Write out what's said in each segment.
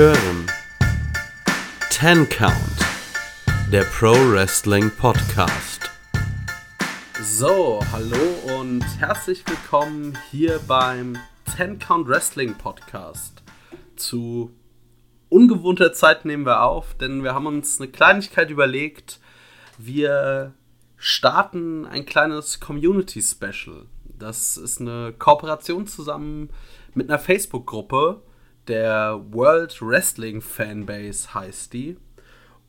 hören Ten Count, der Pro Wrestling Podcast. So, hallo und herzlich willkommen hier beim Ten Count Wrestling Podcast. Zu ungewohnter Zeit nehmen wir auf, denn wir haben uns eine Kleinigkeit überlegt. Wir starten ein kleines Community Special. Das ist eine Kooperation zusammen mit einer Facebook-Gruppe, der World Wrestling Fanbase heißt die.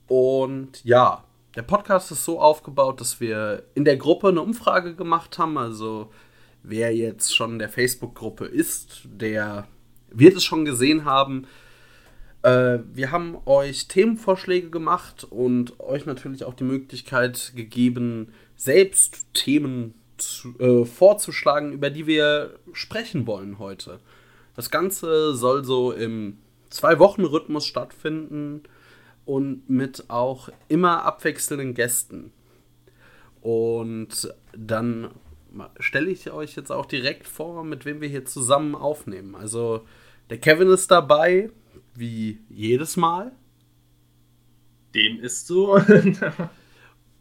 Und ja, der Podcast ist so aufgebaut, dass wir in der Gruppe eine Umfrage gemacht haben. Also wer jetzt schon in der Facebook-Gruppe ist, der wird es schon gesehen haben. Äh, wir haben euch Themenvorschläge gemacht und euch natürlich auch die Möglichkeit gegeben, selbst Themen zu, äh, vorzuschlagen, über die wir sprechen wollen heute. Das Ganze soll so im Zwei-Wochen-Rhythmus stattfinden und mit auch immer abwechselnden Gästen. Und dann stelle ich euch jetzt auch direkt vor, mit wem wir hier zusammen aufnehmen. Also der Kevin ist dabei, wie jedes Mal. Dem ist so.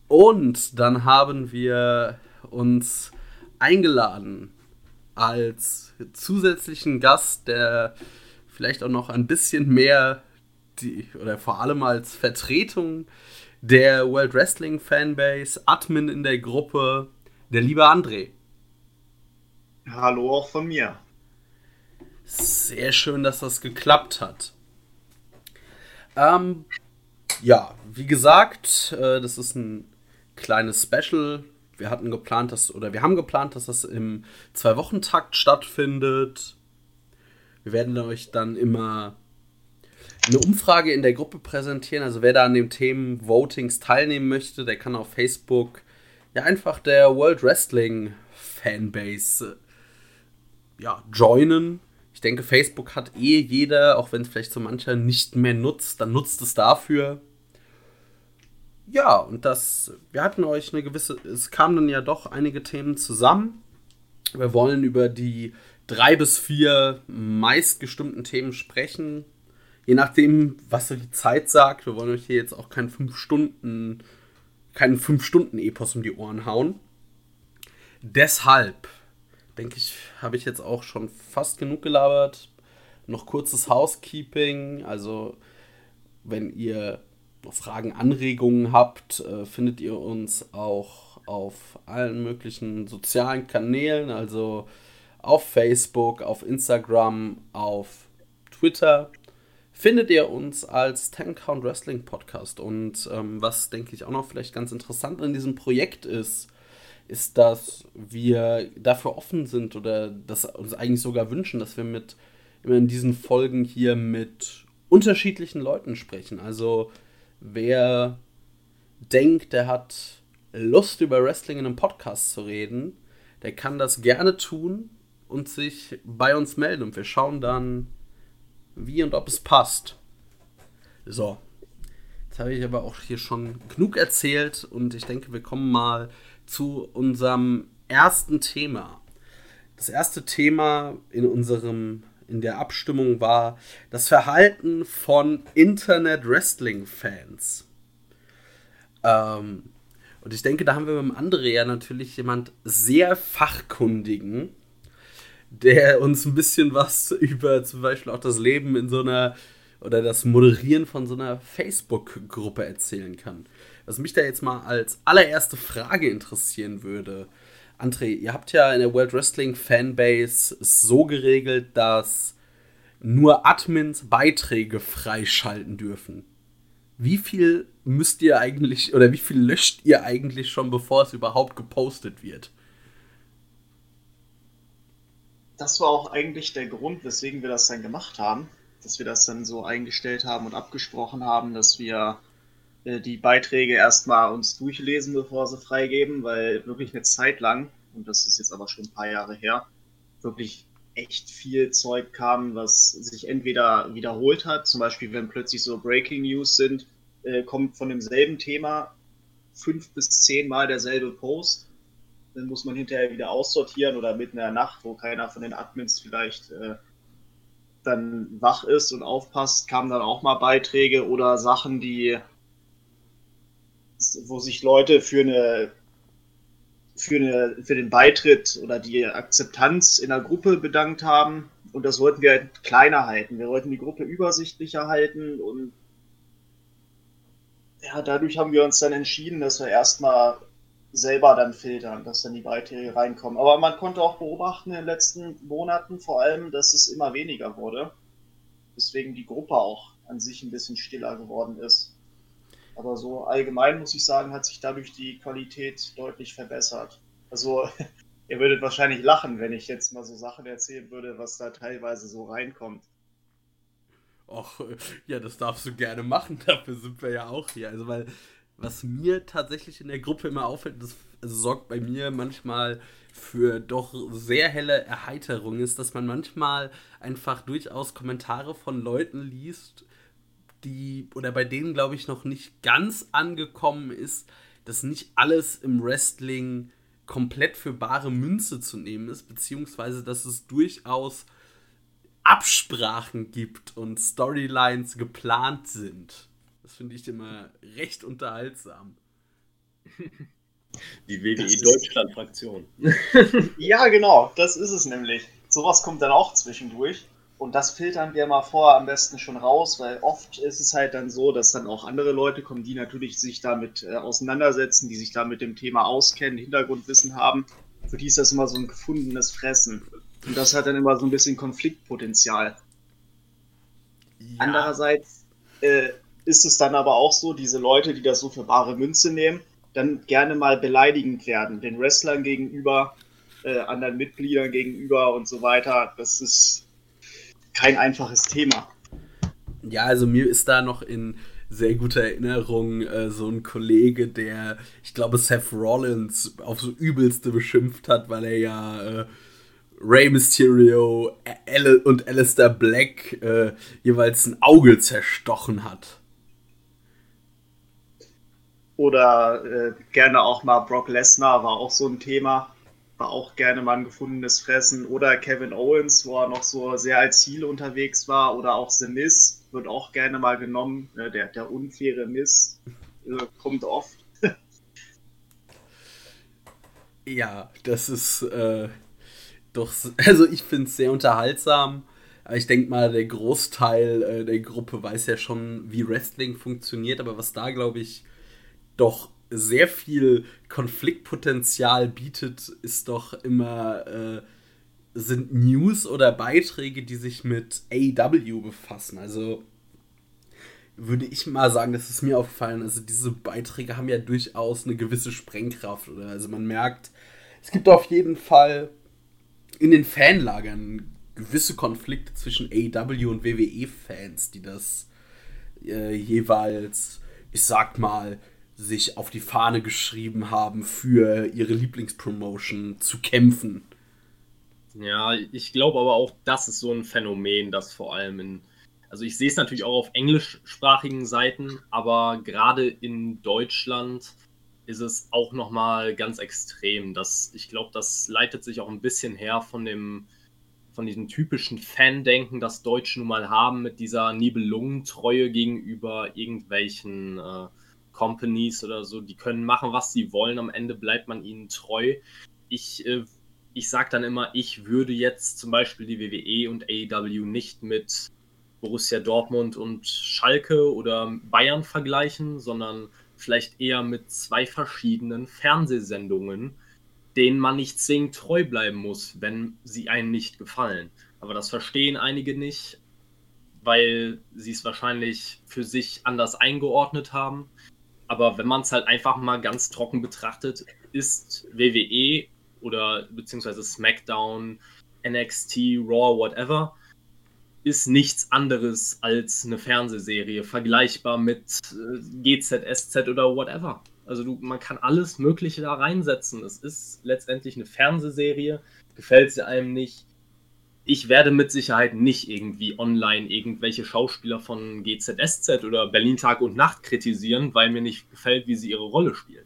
und dann haben wir uns eingeladen als zusätzlichen Gast, der vielleicht auch noch ein bisschen mehr die, oder vor allem als Vertretung der World Wrestling Fanbase, Admin in der Gruppe, der liebe André. Hallo auch von mir. Sehr schön, dass das geklappt hat. Ähm, ja, wie gesagt, äh, das ist ein kleines Special wir hatten geplant, dass, oder wir haben geplant, dass das im Zwei-Wochen-Takt stattfindet. Wir werden euch dann immer eine Umfrage in der Gruppe präsentieren. Also wer da an den Themen Votings teilnehmen möchte, der kann auf Facebook ja einfach der World Wrestling Fanbase ja, joinen. Ich denke, Facebook hat eh jeder, auch wenn es vielleicht so mancher nicht mehr nutzt, dann nutzt es dafür ja, und das, wir hatten euch eine gewisse, es kamen dann ja doch einige Themen zusammen. Wir wollen über die drei bis vier meistgestimmten Themen sprechen. Je nachdem, was so die Zeit sagt. Wir wollen euch hier jetzt auch keinen fünf Stunden, keinen fünf Stunden Epos um die Ohren hauen. Deshalb, denke ich, habe ich jetzt auch schon fast genug gelabert. Noch kurzes Housekeeping. Also, wenn ihr Fragen, Anregungen habt, äh, findet ihr uns auch auf allen möglichen sozialen Kanälen, also auf Facebook, auf Instagram, auf Twitter. Findet ihr uns als Ten Count Wrestling Podcast. Und ähm, was denke ich auch noch vielleicht ganz interessant in diesem Projekt ist, ist, dass wir dafür offen sind oder das uns eigentlich sogar wünschen, dass wir mit immer in diesen Folgen hier mit unterschiedlichen Leuten sprechen. Also wer denkt, der hat Lust über Wrestling in einem Podcast zu reden, der kann das gerne tun und sich bei uns melden. Und wir schauen dann, wie und ob es passt. So. Jetzt habe ich aber auch hier schon genug erzählt und ich denke, wir kommen mal zu unserem ersten Thema. Das erste Thema in unserem in der Abstimmung war das Verhalten von Internet-Wrestling-Fans. Ähm, und ich denke, da haben wir mit dem André ja natürlich jemand sehr fachkundigen, der uns ein bisschen was über zum Beispiel auch das Leben in so einer oder das Moderieren von so einer Facebook-Gruppe erzählen kann. Was mich da jetzt mal als allererste Frage interessieren würde, André, ihr habt ja in der World Wrestling Fanbase so geregelt, dass nur Admins Beiträge freischalten dürfen. Wie viel müsst ihr eigentlich oder wie viel löscht ihr eigentlich schon, bevor es überhaupt gepostet wird? Das war auch eigentlich der Grund, weswegen wir das dann gemacht haben. Dass wir das dann so eingestellt haben und abgesprochen haben, dass wir die Beiträge erstmal uns durchlesen, bevor sie freigeben, weil wirklich eine Zeit lang, und das ist jetzt aber schon ein paar Jahre her, wirklich echt viel Zeug kam, was sich entweder wiederholt hat, zum Beispiel wenn plötzlich so Breaking News sind, äh, kommt von demselben Thema fünf bis zehnmal derselbe Post. Dann muss man hinterher wieder aussortieren oder mitten in der Nacht, wo keiner von den Admins vielleicht äh, dann wach ist und aufpasst, kamen dann auch mal Beiträge oder Sachen, die wo sich Leute für eine für, eine, für den Beitritt oder die Akzeptanz in der Gruppe bedankt haben. Und das wollten wir halt kleiner halten. Wir wollten die Gruppe übersichtlicher halten und ja, dadurch haben wir uns dann entschieden, dass wir erstmal selber dann filtern, dass dann die Beiträge reinkommen. Aber man konnte auch beobachten in den letzten Monaten vor allem, dass es immer weniger wurde. Deswegen die Gruppe auch an sich ein bisschen stiller geworden ist. Aber so allgemein muss ich sagen, hat sich dadurch die Qualität deutlich verbessert. Also, ihr würdet wahrscheinlich lachen, wenn ich jetzt mal so Sachen erzählen würde, was da teilweise so reinkommt. Och, ja, das darfst du gerne machen, dafür sind wir ja auch hier. Also, weil, was mir tatsächlich in der Gruppe immer auffällt, das sorgt bei mir manchmal für doch sehr helle Erheiterung, ist, dass man manchmal einfach durchaus Kommentare von Leuten liest, die, oder bei denen, glaube ich, noch nicht ganz angekommen ist, dass nicht alles im Wrestling komplett für bare Münze zu nehmen ist, beziehungsweise dass es durchaus Absprachen gibt und Storylines geplant sind. Das finde ich immer recht unterhaltsam. Die WWE Deutschland-Fraktion. ja, genau, das ist es nämlich. Sowas kommt dann auch zwischendurch. Und das filtern wir mal vor am besten schon raus, weil oft ist es halt dann so, dass dann auch andere Leute kommen, die natürlich sich damit äh, auseinandersetzen, die sich da mit dem Thema auskennen, Hintergrundwissen haben. Für die ist das immer so ein gefundenes Fressen. Und das hat dann immer so ein bisschen Konfliktpotenzial. Ja. Andererseits äh, ist es dann aber auch so, diese Leute, die das so für bare Münze nehmen, dann gerne mal beleidigend werden, den Wrestlern gegenüber, äh, anderen Mitgliedern gegenüber und so weiter. Das ist kein einfaches Thema. Ja, also mir ist da noch in sehr guter Erinnerung äh, so ein Kollege, der, ich glaube, Seth Rollins auf so übelste beschimpft hat, weil er ja äh, Rey Mysterio Al und Alistair Black äh, jeweils ein Auge zerstochen hat. Oder äh, gerne auch mal Brock Lesnar war auch so ein Thema war auch gerne mal ein gefundenes Fressen. Oder Kevin Owens, wo er noch so sehr als Ziel unterwegs war. Oder auch The Miss wird auch gerne mal genommen. Ne, der, der unfaire Miss äh, kommt oft. ja, das ist äh, doch, also ich finde es sehr unterhaltsam. Ich denke mal, der Großteil äh, der Gruppe weiß ja schon, wie Wrestling funktioniert. Aber was da, glaube ich, doch sehr viel Konfliktpotenzial bietet, ist doch immer äh, sind News oder Beiträge, die sich mit AEW befassen. Also würde ich mal sagen, das ist mir aufgefallen. Also diese Beiträge haben ja durchaus eine gewisse Sprengkraft. Oder? Also man merkt, es gibt auf jeden Fall in den Fanlagern gewisse Konflikte zwischen AEW und WWE-Fans, die das äh, jeweils, ich sag mal, sich auf die Fahne geschrieben haben, für ihre Lieblingspromotion zu kämpfen. Ja, ich glaube aber auch, das ist so ein Phänomen, das vor allem in. Also ich sehe es natürlich auch auf englischsprachigen Seiten, aber gerade in Deutschland ist es auch nochmal ganz extrem. Das, ich glaube, das leitet sich auch ein bisschen her von dem, von diesem typischen Fandenken, das Deutsche nun mal haben, mit dieser Nibelungentreue gegenüber irgendwelchen äh, Companies oder so, die können machen, was sie wollen. Am Ende bleibt man ihnen treu. Ich, äh, ich sage dann immer, ich würde jetzt zum Beispiel die WWE und AEW nicht mit Borussia Dortmund und Schalke oder Bayern vergleichen, sondern vielleicht eher mit zwei verschiedenen Fernsehsendungen, denen man nicht zwingend treu bleiben muss, wenn sie einem nicht gefallen. Aber das verstehen einige nicht, weil sie es wahrscheinlich für sich anders eingeordnet haben. Aber wenn man es halt einfach mal ganz trocken betrachtet, ist WWE oder beziehungsweise SmackDown, NXT, Raw, whatever, ist nichts anderes als eine Fernsehserie, vergleichbar mit äh, GZSZ oder whatever. Also du, man kann alles Mögliche da reinsetzen. Es ist letztendlich eine Fernsehserie. Gefällt sie einem nicht, ich werde mit Sicherheit nicht irgendwie online irgendwelche Schauspieler von GZSZ oder Berlin Tag und Nacht kritisieren, weil mir nicht gefällt, wie sie ihre Rolle spielen.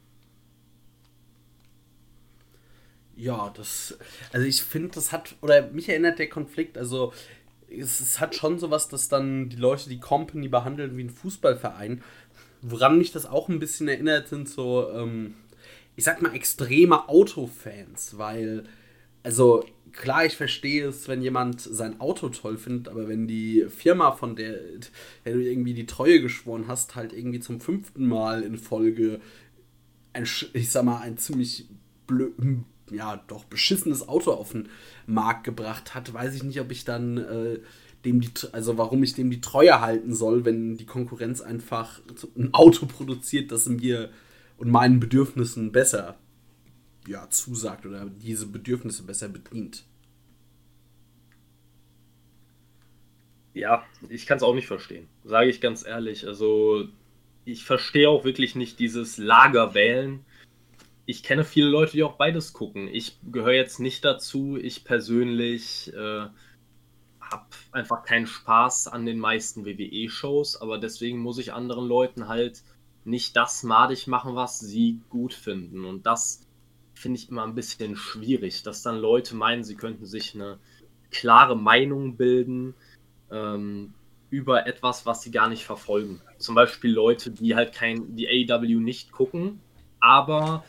Ja, das, also ich finde, das hat, oder mich erinnert der Konflikt, also es, es hat schon sowas, dass dann die Leute die Company behandeln wie ein Fußballverein. Woran mich das auch ein bisschen erinnert, sind so, ähm, ich sag mal, extreme Autofans, weil, also klar, ich verstehe es, wenn jemand sein Auto toll findet, aber wenn die Firma, von der, der du irgendwie die Treue geschworen hast, halt irgendwie zum fünften Mal in Folge ein, ich sag mal, ein ziemlich blöd, ja, doch beschissenes Auto auf den Markt gebracht hat, weiß ich nicht, ob ich dann äh, dem die, also warum ich dem die Treue halten soll, wenn die Konkurrenz einfach ein Auto produziert, das mir und meinen Bedürfnissen besser ja, zusagt oder diese Bedürfnisse besser bedient. Ja, ich kann es auch nicht verstehen, sage ich ganz ehrlich. Also ich verstehe auch wirklich nicht dieses Lagerwählen. Ich kenne viele Leute, die auch beides gucken. Ich gehöre jetzt nicht dazu. Ich persönlich äh, habe einfach keinen Spaß an den meisten WWE-Shows, aber deswegen muss ich anderen Leuten halt nicht das madig machen, was sie gut finden. Und das finde ich immer ein bisschen schwierig, dass dann Leute meinen, sie könnten sich eine klare Meinung bilden ähm, über etwas, was sie gar nicht verfolgen. Zum Beispiel Leute, die halt kein, die AEW nicht gucken, aber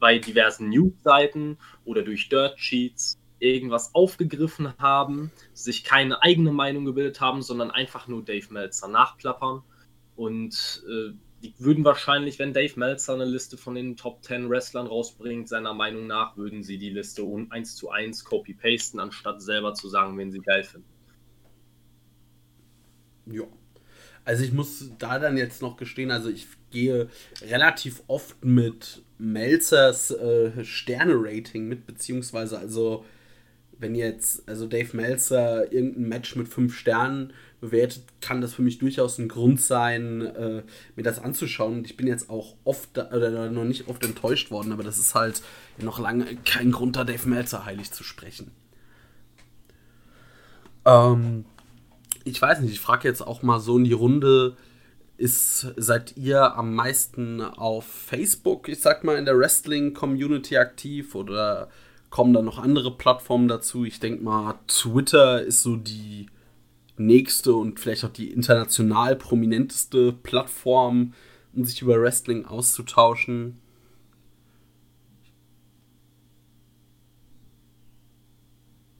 bei diversen News-Seiten oder durch Dirt Sheets irgendwas aufgegriffen haben, sich keine eigene Meinung gebildet haben, sondern einfach nur Dave Meltzer nachplappern und äh, die würden wahrscheinlich, wenn Dave Meltzer eine Liste von den Top 10 Wrestlern rausbringt, seiner Meinung nach, würden sie die Liste um 1 zu 1 copy-pasten, anstatt selber zu sagen, wen sie geil finden. Ja. Also ich muss da dann jetzt noch gestehen, also ich gehe relativ oft mit Melzers äh, Sterne-Rating mit, beziehungsweise also wenn jetzt, also Dave Meltzer irgendein Match mit fünf Sternen bewertet, kann das für mich durchaus ein Grund sein, äh, mir das anzuschauen. Und ich bin jetzt auch oft oder noch nicht oft enttäuscht worden, aber das ist halt noch lange kein Grund, da Dave Meltzer heilig zu sprechen. Ähm, ich weiß nicht, ich frage jetzt auch mal so in die Runde. Ist, seid ihr am meisten auf Facebook, ich sag mal, in der Wrestling-Community aktiv oder kommen da noch andere Plattformen dazu? Ich denke mal, Twitter ist so die nächste und vielleicht auch die international prominenteste Plattform, um sich über Wrestling auszutauschen.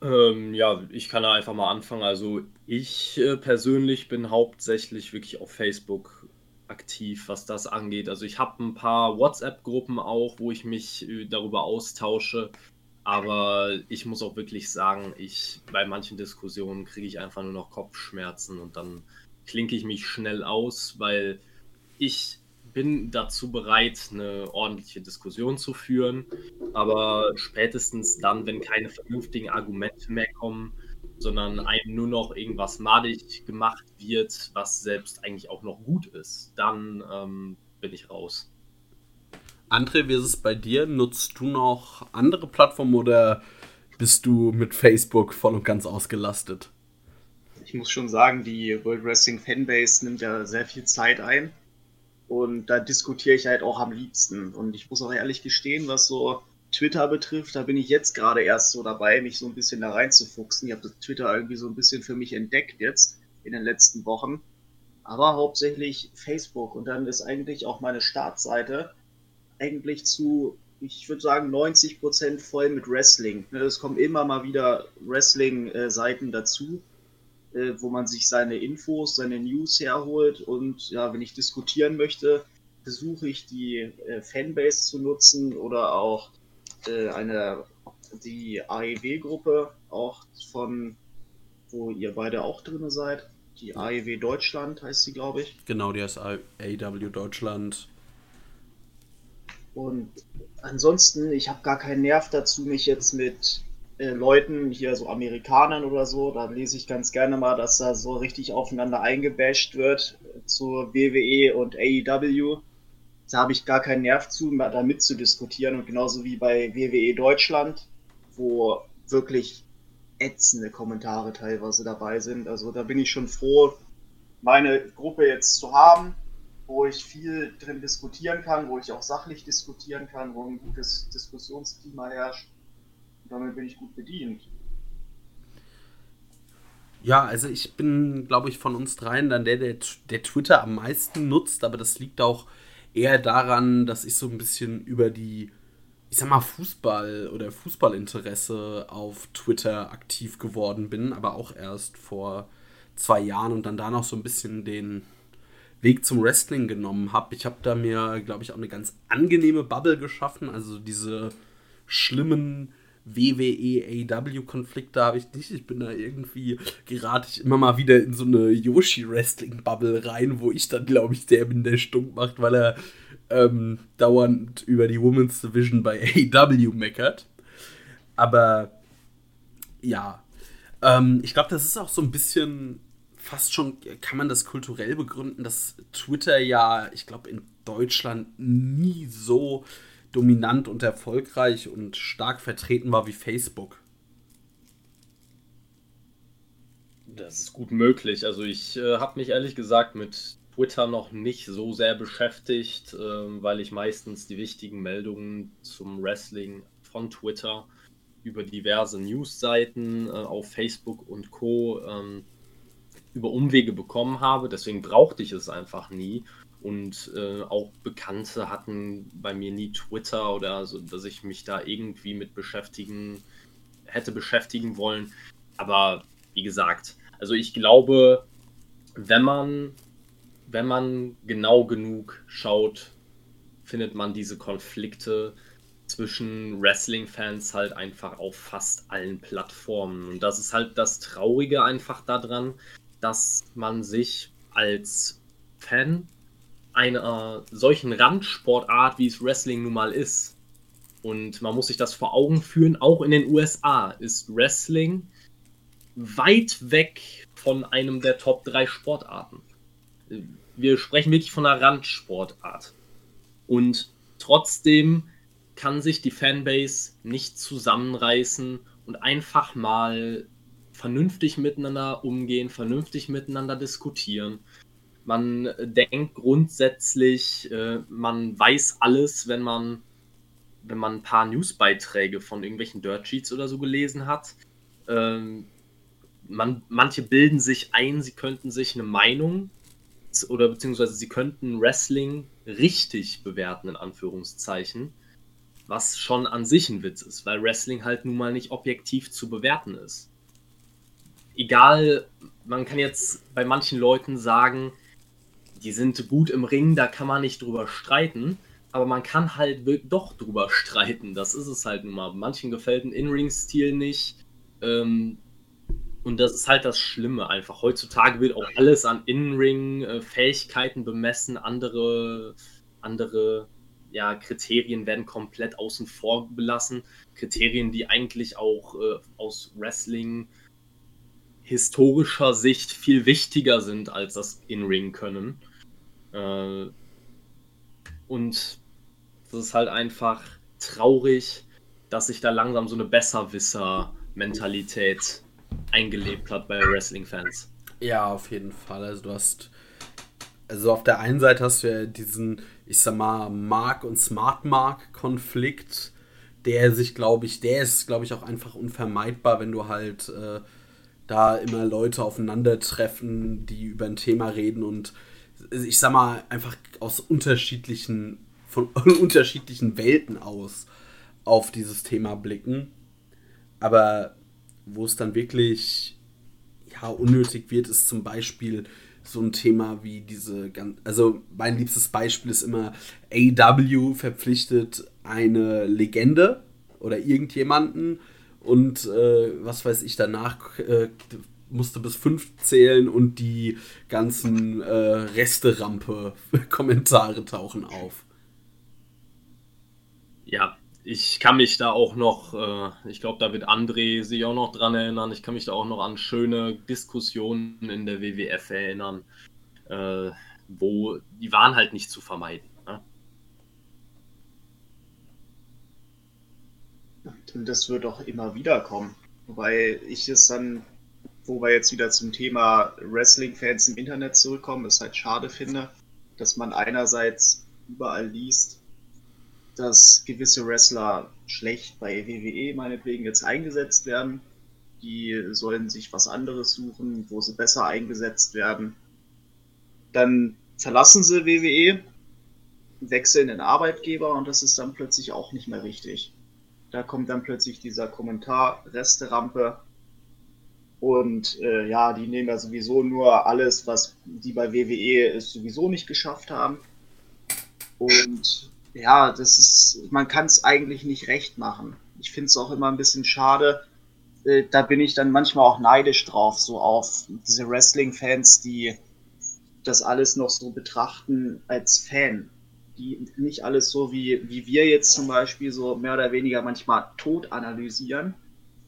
Ähm, ja, ich kann da einfach mal anfangen. Also ich äh, persönlich bin hauptsächlich wirklich auf Facebook aktiv, was das angeht. Also ich habe ein paar WhatsApp-Gruppen auch, wo ich mich äh, darüber austausche. Aber ich muss auch wirklich sagen, ich bei manchen Diskussionen kriege ich einfach nur noch Kopfschmerzen und dann klinke ich mich schnell aus, weil ich bin dazu bereit, eine ordentliche Diskussion zu führen. Aber spätestens dann, wenn keine vernünftigen Argumente mehr kommen, sondern einem nur noch irgendwas madig gemacht wird, was selbst eigentlich auch noch gut ist, dann ähm, bin ich raus. André, wie ist es bei dir? Nutzt du noch andere Plattformen oder bist du mit Facebook voll und ganz ausgelastet? Ich muss schon sagen, die World Wrestling Fanbase nimmt ja sehr viel Zeit ein. Und da diskutiere ich halt auch am liebsten. Und ich muss auch ehrlich gestehen, was so Twitter betrifft, da bin ich jetzt gerade erst so dabei, mich so ein bisschen da reinzufuchsen. Ich habe Twitter irgendwie so ein bisschen für mich entdeckt jetzt in den letzten Wochen. Aber hauptsächlich Facebook. Und dann ist eigentlich auch meine Startseite eigentlich zu, ich würde sagen, 90 Prozent voll mit Wrestling. Ne, es kommen immer mal wieder Wrestling-Seiten dazu, äh, wo man sich seine Infos, seine News herholt. Und ja, wenn ich diskutieren möchte, versuche ich die äh, Fanbase zu nutzen oder auch äh, eine die AEW-Gruppe, auch von wo ihr beide auch drin seid. Die AEW Deutschland heißt sie, glaube ich. Genau, die heißt AEW Deutschland. Und ansonsten, ich habe gar keinen Nerv dazu, mich jetzt mit äh, Leuten, hier so Amerikanern oder so, da lese ich ganz gerne mal, dass da so richtig aufeinander eingebasht wird äh, zur WWE und AEW. Da habe ich gar keinen Nerv zu, da mitzudiskutieren. Und genauso wie bei WWE Deutschland, wo wirklich ätzende Kommentare teilweise dabei sind. Also da bin ich schon froh, meine Gruppe jetzt zu haben wo ich viel drin diskutieren kann, wo ich auch sachlich diskutieren kann, wo ein gutes Diskussionsklima herrscht. Und damit bin ich gut bedient. Ja, also ich bin, glaube ich, von uns dreien dann der, der, der Twitter am meisten nutzt, aber das liegt auch eher daran, dass ich so ein bisschen über die, ich sag mal, Fußball oder Fußballinteresse auf Twitter aktiv geworden bin, aber auch erst vor zwei Jahren und dann da noch so ein bisschen den Weg zum Wrestling genommen habe. Ich habe da mir, glaube ich, auch eine ganz angenehme Bubble geschaffen, also diese schlimmen WWE-AW-Konflikte habe ich nicht. Ich bin da irgendwie, gerate ich immer mal wieder in so eine Yoshi-Wrestling-Bubble rein, wo ich dann, glaube ich, der bin, der stunk macht, weil er ähm, dauernd über die Women's Division bei AW meckert. Aber ja, ähm, ich glaube, das ist auch so ein bisschen fast schon, kann man das kulturell begründen, dass Twitter ja, ich glaube, in Deutschland nie so dominant und erfolgreich und stark vertreten war wie Facebook. Das ist gut möglich. Also ich äh, habe mich ehrlich gesagt mit Twitter noch nicht so sehr beschäftigt, äh, weil ich meistens die wichtigen Meldungen zum Wrestling von Twitter über diverse Newsseiten äh, auf Facebook und Co. Ähm, über Umwege bekommen habe. Deswegen brauchte ich es einfach nie. Und äh, auch Bekannte hatten bei mir nie Twitter oder so, dass ich mich da irgendwie mit beschäftigen hätte beschäftigen wollen. Aber wie gesagt, also ich glaube, wenn man, wenn man genau genug schaut, findet man diese Konflikte zwischen Wrestling-Fans halt einfach auf fast allen Plattformen. Und das ist halt das Traurige einfach daran, dass man sich als Fan einer solchen Randsportart, wie es Wrestling nun mal ist. Und man muss sich das vor Augen führen, auch in den USA ist Wrestling weit weg von einem der Top 3 Sportarten. Wir sprechen wirklich von einer Randsportart. Und trotzdem kann sich die Fanbase nicht zusammenreißen und einfach mal vernünftig miteinander umgehen, vernünftig miteinander diskutieren man denkt grundsätzlich, äh, man weiß alles, wenn man, wenn man ein paar Newsbeiträge von irgendwelchen Dirt Sheets oder so gelesen hat. Ähm, man, manche bilden sich ein, sie könnten sich eine Meinung oder beziehungsweise sie könnten Wrestling richtig bewerten, in Anführungszeichen. Was schon an sich ein Witz ist, weil Wrestling halt nun mal nicht objektiv zu bewerten ist. Egal, man kann jetzt bei manchen Leuten sagen, die sind gut im Ring, da kann man nicht drüber streiten. Aber man kann halt doch drüber streiten. Das ist es halt nun mal. Manchen gefällt ein In-Ring-Stil nicht. Ähm, und das ist halt das Schlimme einfach. Heutzutage wird auch alles an In-Ring-Fähigkeiten äh, bemessen. Andere, andere ja, Kriterien werden komplett außen vor belassen. Kriterien, die eigentlich auch äh, aus Wrestling historischer Sicht viel wichtiger sind als das In-Ring können. Äh, und das ist halt einfach traurig, dass sich da langsam so eine Besserwisser-Mentalität eingelebt hat bei Wrestling-Fans. Ja, auf jeden Fall. Also du hast, also auf der einen Seite hast du ja diesen, ich sag mal, Mark- und Smart-Mark-Konflikt, der sich, glaube ich, der ist, glaube ich, auch einfach unvermeidbar, wenn du halt äh, da immer Leute aufeinandertreffen, die über ein Thema reden und ich sag mal, einfach aus unterschiedlichen, von unterschiedlichen Welten aus auf dieses Thema blicken. Aber wo es dann wirklich ja, unnötig wird, ist zum Beispiel so ein Thema wie diese ganz. Also, mein liebstes Beispiel ist immer: AW verpflichtet eine Legende oder irgendjemanden und äh, was weiß ich danach äh, musste bis fünf zählen und die ganzen äh, Resterampe-Kommentare tauchen auf. Ja, ich kann mich da auch noch, äh, ich glaube, da wird André sich auch noch dran erinnern. Ich kann mich da auch noch an schöne Diskussionen in der WWF erinnern, äh, wo die waren halt nicht zu vermeiden. Ne? Und das wird auch immer wieder kommen. Wobei ich es dann wo wir jetzt wieder zum Thema Wrestling-Fans im Internet zurückkommen, es halt schade finde, dass man einerseits überall liest, dass gewisse Wrestler schlecht bei WWE meinetwegen jetzt eingesetzt werden, die sollen sich was anderes suchen, wo sie besser eingesetzt werden. Dann verlassen sie WWE, wechseln den Arbeitgeber und das ist dann plötzlich auch nicht mehr richtig. Da kommt dann plötzlich dieser Kommentar, Resterampe. Und äh, ja, die nehmen ja sowieso nur alles, was die bei WWE es sowieso nicht geschafft haben. Und ja, das ist, man kann es eigentlich nicht recht machen. Ich finde es auch immer ein bisschen schade. Äh, da bin ich dann manchmal auch neidisch drauf, so auf diese Wrestling-Fans, die das alles noch so betrachten als Fan. Die nicht alles so wie, wie wir jetzt zum Beispiel so mehr oder weniger manchmal tot analysieren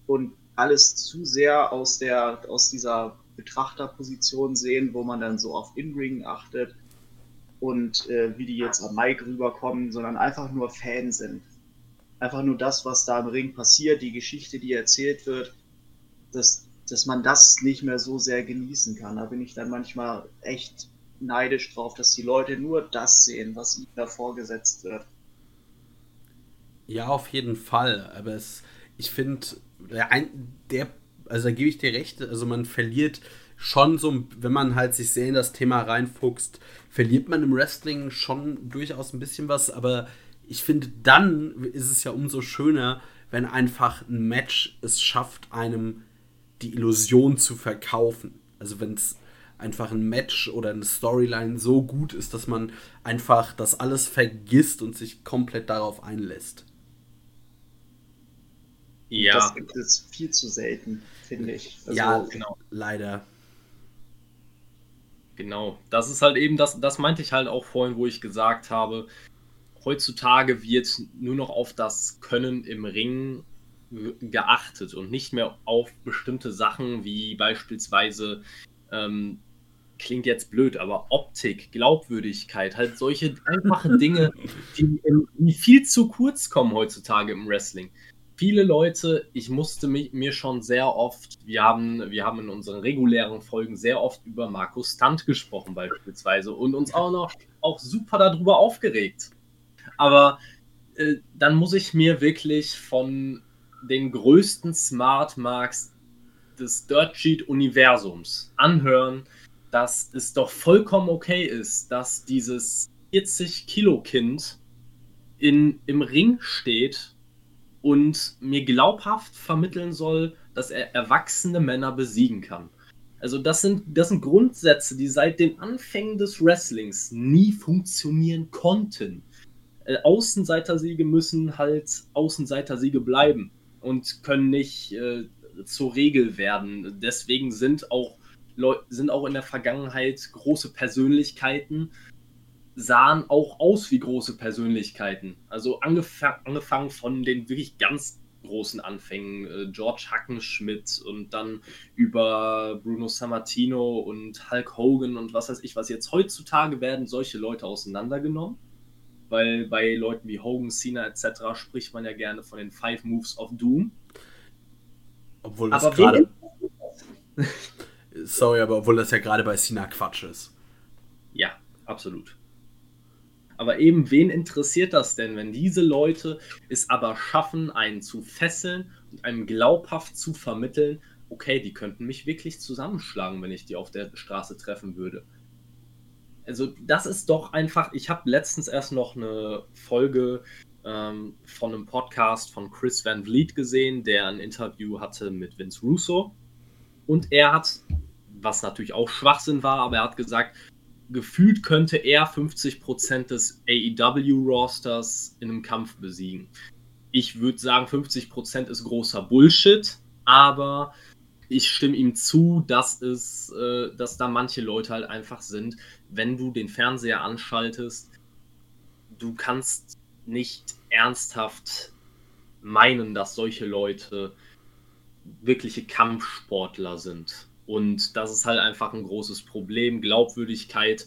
und alles zu sehr aus der, aus dieser Betrachterposition sehen, wo man dann so auf In-Ring achtet und äh, wie die jetzt am Mike rüberkommen, sondern einfach nur Fan sind. Einfach nur das, was da im Ring passiert, die Geschichte, die erzählt wird, dass, dass man das nicht mehr so sehr genießen kann. Da bin ich dann manchmal echt neidisch drauf, dass die Leute nur das sehen, was ihnen da vorgesetzt wird. Ja, auf jeden Fall. Aber es, ich finde, der, der, also da gebe ich dir recht, also man verliert schon so, wenn man halt sich sehr in das Thema reinfuchst, verliert man im Wrestling schon durchaus ein bisschen was, aber ich finde, dann ist es ja umso schöner, wenn einfach ein Match es schafft, einem die Illusion zu verkaufen. Also wenn es einfach ein Match oder eine Storyline so gut ist, dass man einfach das alles vergisst und sich komplett darauf einlässt. Ja. Das gibt es viel zu selten, finde ich. Also, ja, genau. Leider. Genau, das ist halt eben, das, das meinte ich halt auch vorhin, wo ich gesagt habe, heutzutage wird nur noch auf das Können im Ring geachtet und nicht mehr auf bestimmte Sachen wie beispielsweise, ähm, klingt jetzt blöd, aber Optik, Glaubwürdigkeit, halt solche einfachen Dinge, die, die viel zu kurz kommen heutzutage im Wrestling viele Leute, ich musste mich, mir schon sehr oft, wir haben, wir haben in unseren regulären Folgen sehr oft über Markus Stunt gesprochen beispielsweise und uns auch noch auch super darüber aufgeregt. Aber äh, dann muss ich mir wirklich von den größten Smart Marks des Dirt Sheet Universums anhören, dass es doch vollkommen okay ist, dass dieses 40 Kilo Kind in, im Ring steht und mir glaubhaft vermitteln soll, dass er erwachsene Männer besiegen kann. Also das sind, das sind Grundsätze, die seit den Anfängen des Wrestlings nie funktionieren konnten. Äh, Außenseitersiege müssen halt Außenseitersiege bleiben und können nicht äh, zur Regel werden. Deswegen sind auch, sind auch in der Vergangenheit große Persönlichkeiten sahen auch aus wie große Persönlichkeiten. Also angefang, angefangen von den wirklich ganz großen Anfängen, äh, George Hackenschmidt und dann über Bruno Sammartino und Hulk Hogan und was weiß ich was. Jetzt heutzutage werden solche Leute auseinandergenommen, weil bei Leuten wie Hogan, Cena etc. spricht man ja gerne von den Five Moves of Doom. Obwohl das gerade... Sorry, aber obwohl das ja gerade bei Cena Quatsch ist. Ja, absolut. Aber eben, wen interessiert das denn, wenn diese Leute es aber schaffen, einen zu fesseln und einem glaubhaft zu vermitteln, okay, die könnten mich wirklich zusammenschlagen, wenn ich die auf der Straße treffen würde. Also das ist doch einfach, ich habe letztens erst noch eine Folge ähm, von einem Podcast von Chris Van Vliet gesehen, der ein Interview hatte mit Vince Russo. Und er hat, was natürlich auch Schwachsinn war, aber er hat gesagt, gefühlt könnte er 50% des AEW-Rosters in einem Kampf besiegen. Ich würde sagen, 50% ist großer Bullshit, aber ich stimme ihm zu, dass es, äh, dass da manche Leute halt einfach sind, wenn du den Fernseher anschaltest, du kannst nicht ernsthaft meinen, dass solche Leute wirkliche Kampfsportler sind. Und das ist halt einfach ein großes Problem. Glaubwürdigkeit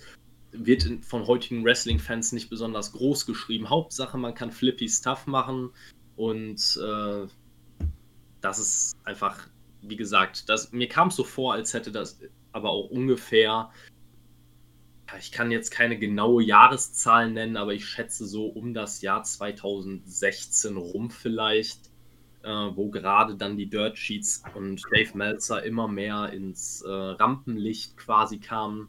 wird von heutigen Wrestling-Fans nicht besonders groß geschrieben. Hauptsache, man kann flippy Stuff machen und äh, das ist einfach, wie gesagt, das, mir kam es so vor, als hätte das aber auch ungefähr, ich kann jetzt keine genaue Jahreszahl nennen, aber ich schätze so um das Jahr 2016 rum vielleicht, äh, wo gerade dann die Dirt Sheets und Dave Meltzer immer mehr ins äh, Rampenlicht quasi kamen.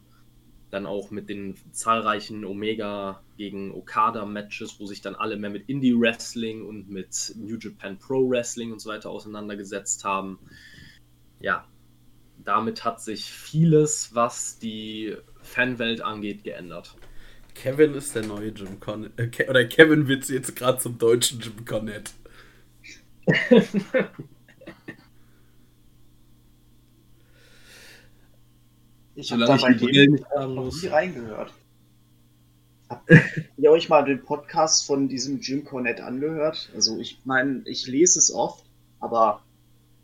Dann auch mit den zahlreichen Omega gegen Okada-Matches, wo sich dann alle mehr mit Indie-Wrestling und mit New Japan Pro Wrestling und so weiter auseinandergesetzt haben. Ja, damit hat sich vieles, was die Fanwelt angeht, geändert. Kevin ist der neue Jim Cornette. Äh, oder Kevin wird jetzt gerade zum deutschen Jim Cornette. Ich habe da bei dem nie reingehört. Habt ihr euch mal den Podcast von diesem Jim Cornette angehört? Also ich meine, ich lese es oft, aber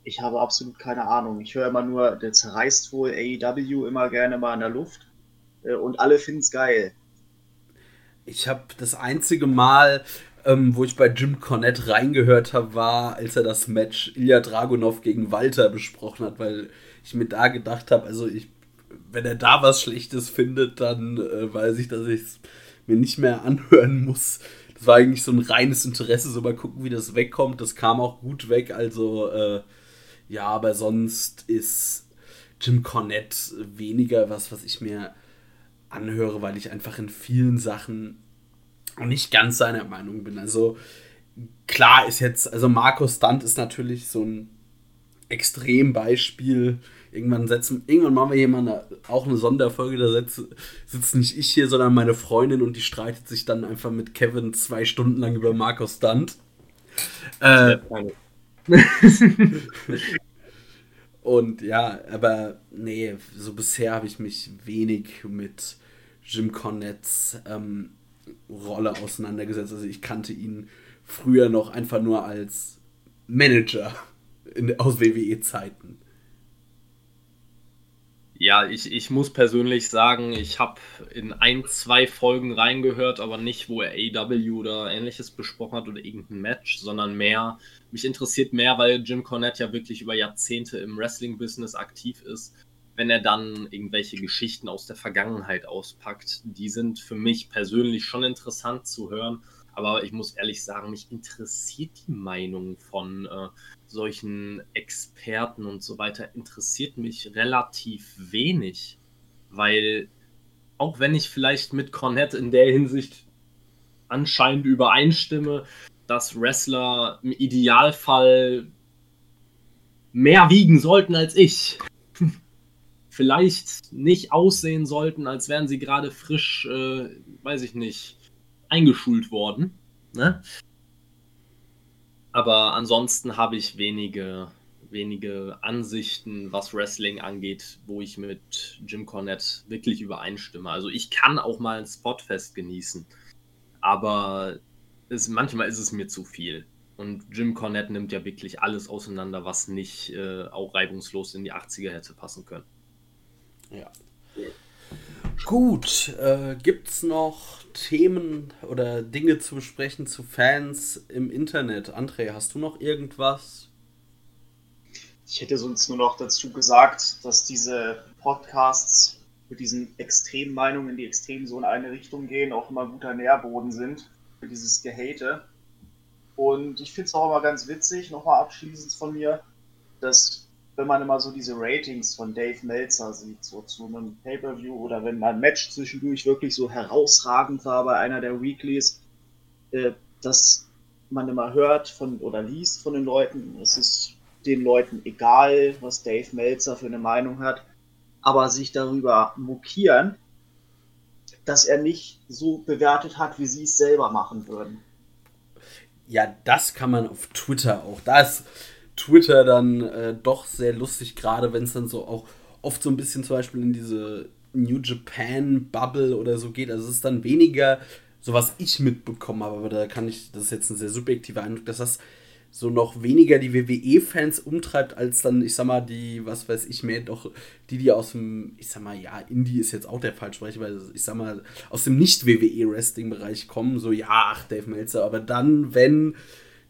ich habe absolut keine Ahnung. Ich höre immer nur, der zerreißt wohl AEW immer gerne mal in der Luft äh, und alle finden es geil. Ich habe das einzige Mal, ähm, wo ich bei Jim Cornette reingehört habe, war, als er das Match Ilya Dragunov gegen Walter besprochen hat, weil ich mir da gedacht habe, also ich, wenn er da was Schlechtes findet, dann äh, weiß ich, dass ich es mir nicht mehr anhören muss. Das war eigentlich so ein reines Interesse, so mal gucken, wie das wegkommt. Das kam auch gut weg, also äh, ja, aber sonst ist Jim Cornette weniger was, was ich mir anhöre, weil ich einfach in vielen Sachen nicht ganz seiner Meinung bin. Also klar ist jetzt, also Markus Stunt ist natürlich so ein Extrembeispiel. Irgendwann setzen, irgendwann machen wir hier mal eine, auch eine Sonderfolge, da sitzt, sitzt nicht ich hier, sondern meine Freundin und die streitet sich dann einfach mit Kevin zwei Stunden lang über Markus Stunt. Äh, und ja, aber nee, so bisher habe ich mich wenig mit Jim Cornettes ähm, Rolle auseinandergesetzt. Also ich kannte ihn früher noch einfach nur als Manager in, aus WWE-Zeiten. Ja, ich, ich muss persönlich sagen, ich habe in ein, zwei Folgen reingehört, aber nicht, wo er AW oder ähnliches besprochen hat oder irgendein Match, sondern mehr, mich interessiert mehr, weil Jim Cornette ja wirklich über Jahrzehnte im Wrestling-Business aktiv ist. Wenn er dann irgendwelche Geschichten aus der Vergangenheit auspackt, die sind für mich persönlich schon interessant zu hören. Aber ich muss ehrlich sagen, mich interessiert die Meinung von äh, solchen Experten und so weiter interessiert mich relativ wenig, weil auch wenn ich vielleicht mit Cornette in der Hinsicht anscheinend übereinstimme, dass Wrestler im Idealfall mehr wiegen sollten als ich. Vielleicht nicht aussehen sollten, als wären sie gerade frisch, äh, weiß ich nicht, eingeschult worden. Ne? Aber ansonsten habe ich wenige, wenige Ansichten, was Wrestling angeht, wo ich mit Jim Cornette wirklich übereinstimme. Also ich kann auch mal ein Spotfest genießen, aber es, manchmal ist es mir zu viel. Und Jim Cornette nimmt ja wirklich alles auseinander, was nicht äh, auch reibungslos in die 80er hätte passen können. Ja. Gut, äh, gibt es noch Themen oder Dinge zu besprechen zu Fans im Internet? André, hast du noch irgendwas? Ich hätte sonst nur noch dazu gesagt, dass diese Podcasts mit diesen Extremmeinungen, die extrem so in eine Richtung gehen, auch immer guter Nährboden sind für dieses Gehate. Und ich finde es auch immer ganz witzig, nochmal abschließend von mir, dass wenn man immer so diese Ratings von Dave Meltzer sieht, so zu einem Pay-Per-View oder wenn ein Match zwischendurch wirklich so herausragend war bei einer der Weeklies, äh, dass man immer hört von oder liest von den Leuten, es ist den Leuten egal, was Dave Meltzer für eine Meinung hat, aber sich darüber mokieren, dass er nicht so bewertet hat, wie sie es selber machen würden. Ja, das kann man auf Twitter auch. Da ist Twitter dann äh, doch sehr lustig, gerade wenn es dann so auch oft so ein bisschen zum Beispiel in diese New Japan Bubble oder so geht. Also es ist dann weniger so, was ich mitbekommen habe, aber da kann ich, das ist jetzt ein sehr subjektiver Eindruck, dass das so noch weniger die WWE-Fans umtreibt, als dann, ich sag mal, die, was weiß ich mehr, doch die, die aus dem, ich sag mal, ja, Indie ist jetzt auch der falsche Bereich, weil ich sag mal, aus dem Nicht-WWE-Wrestling-Bereich kommen, so, ja, ach, Dave Meltzer, aber dann, wenn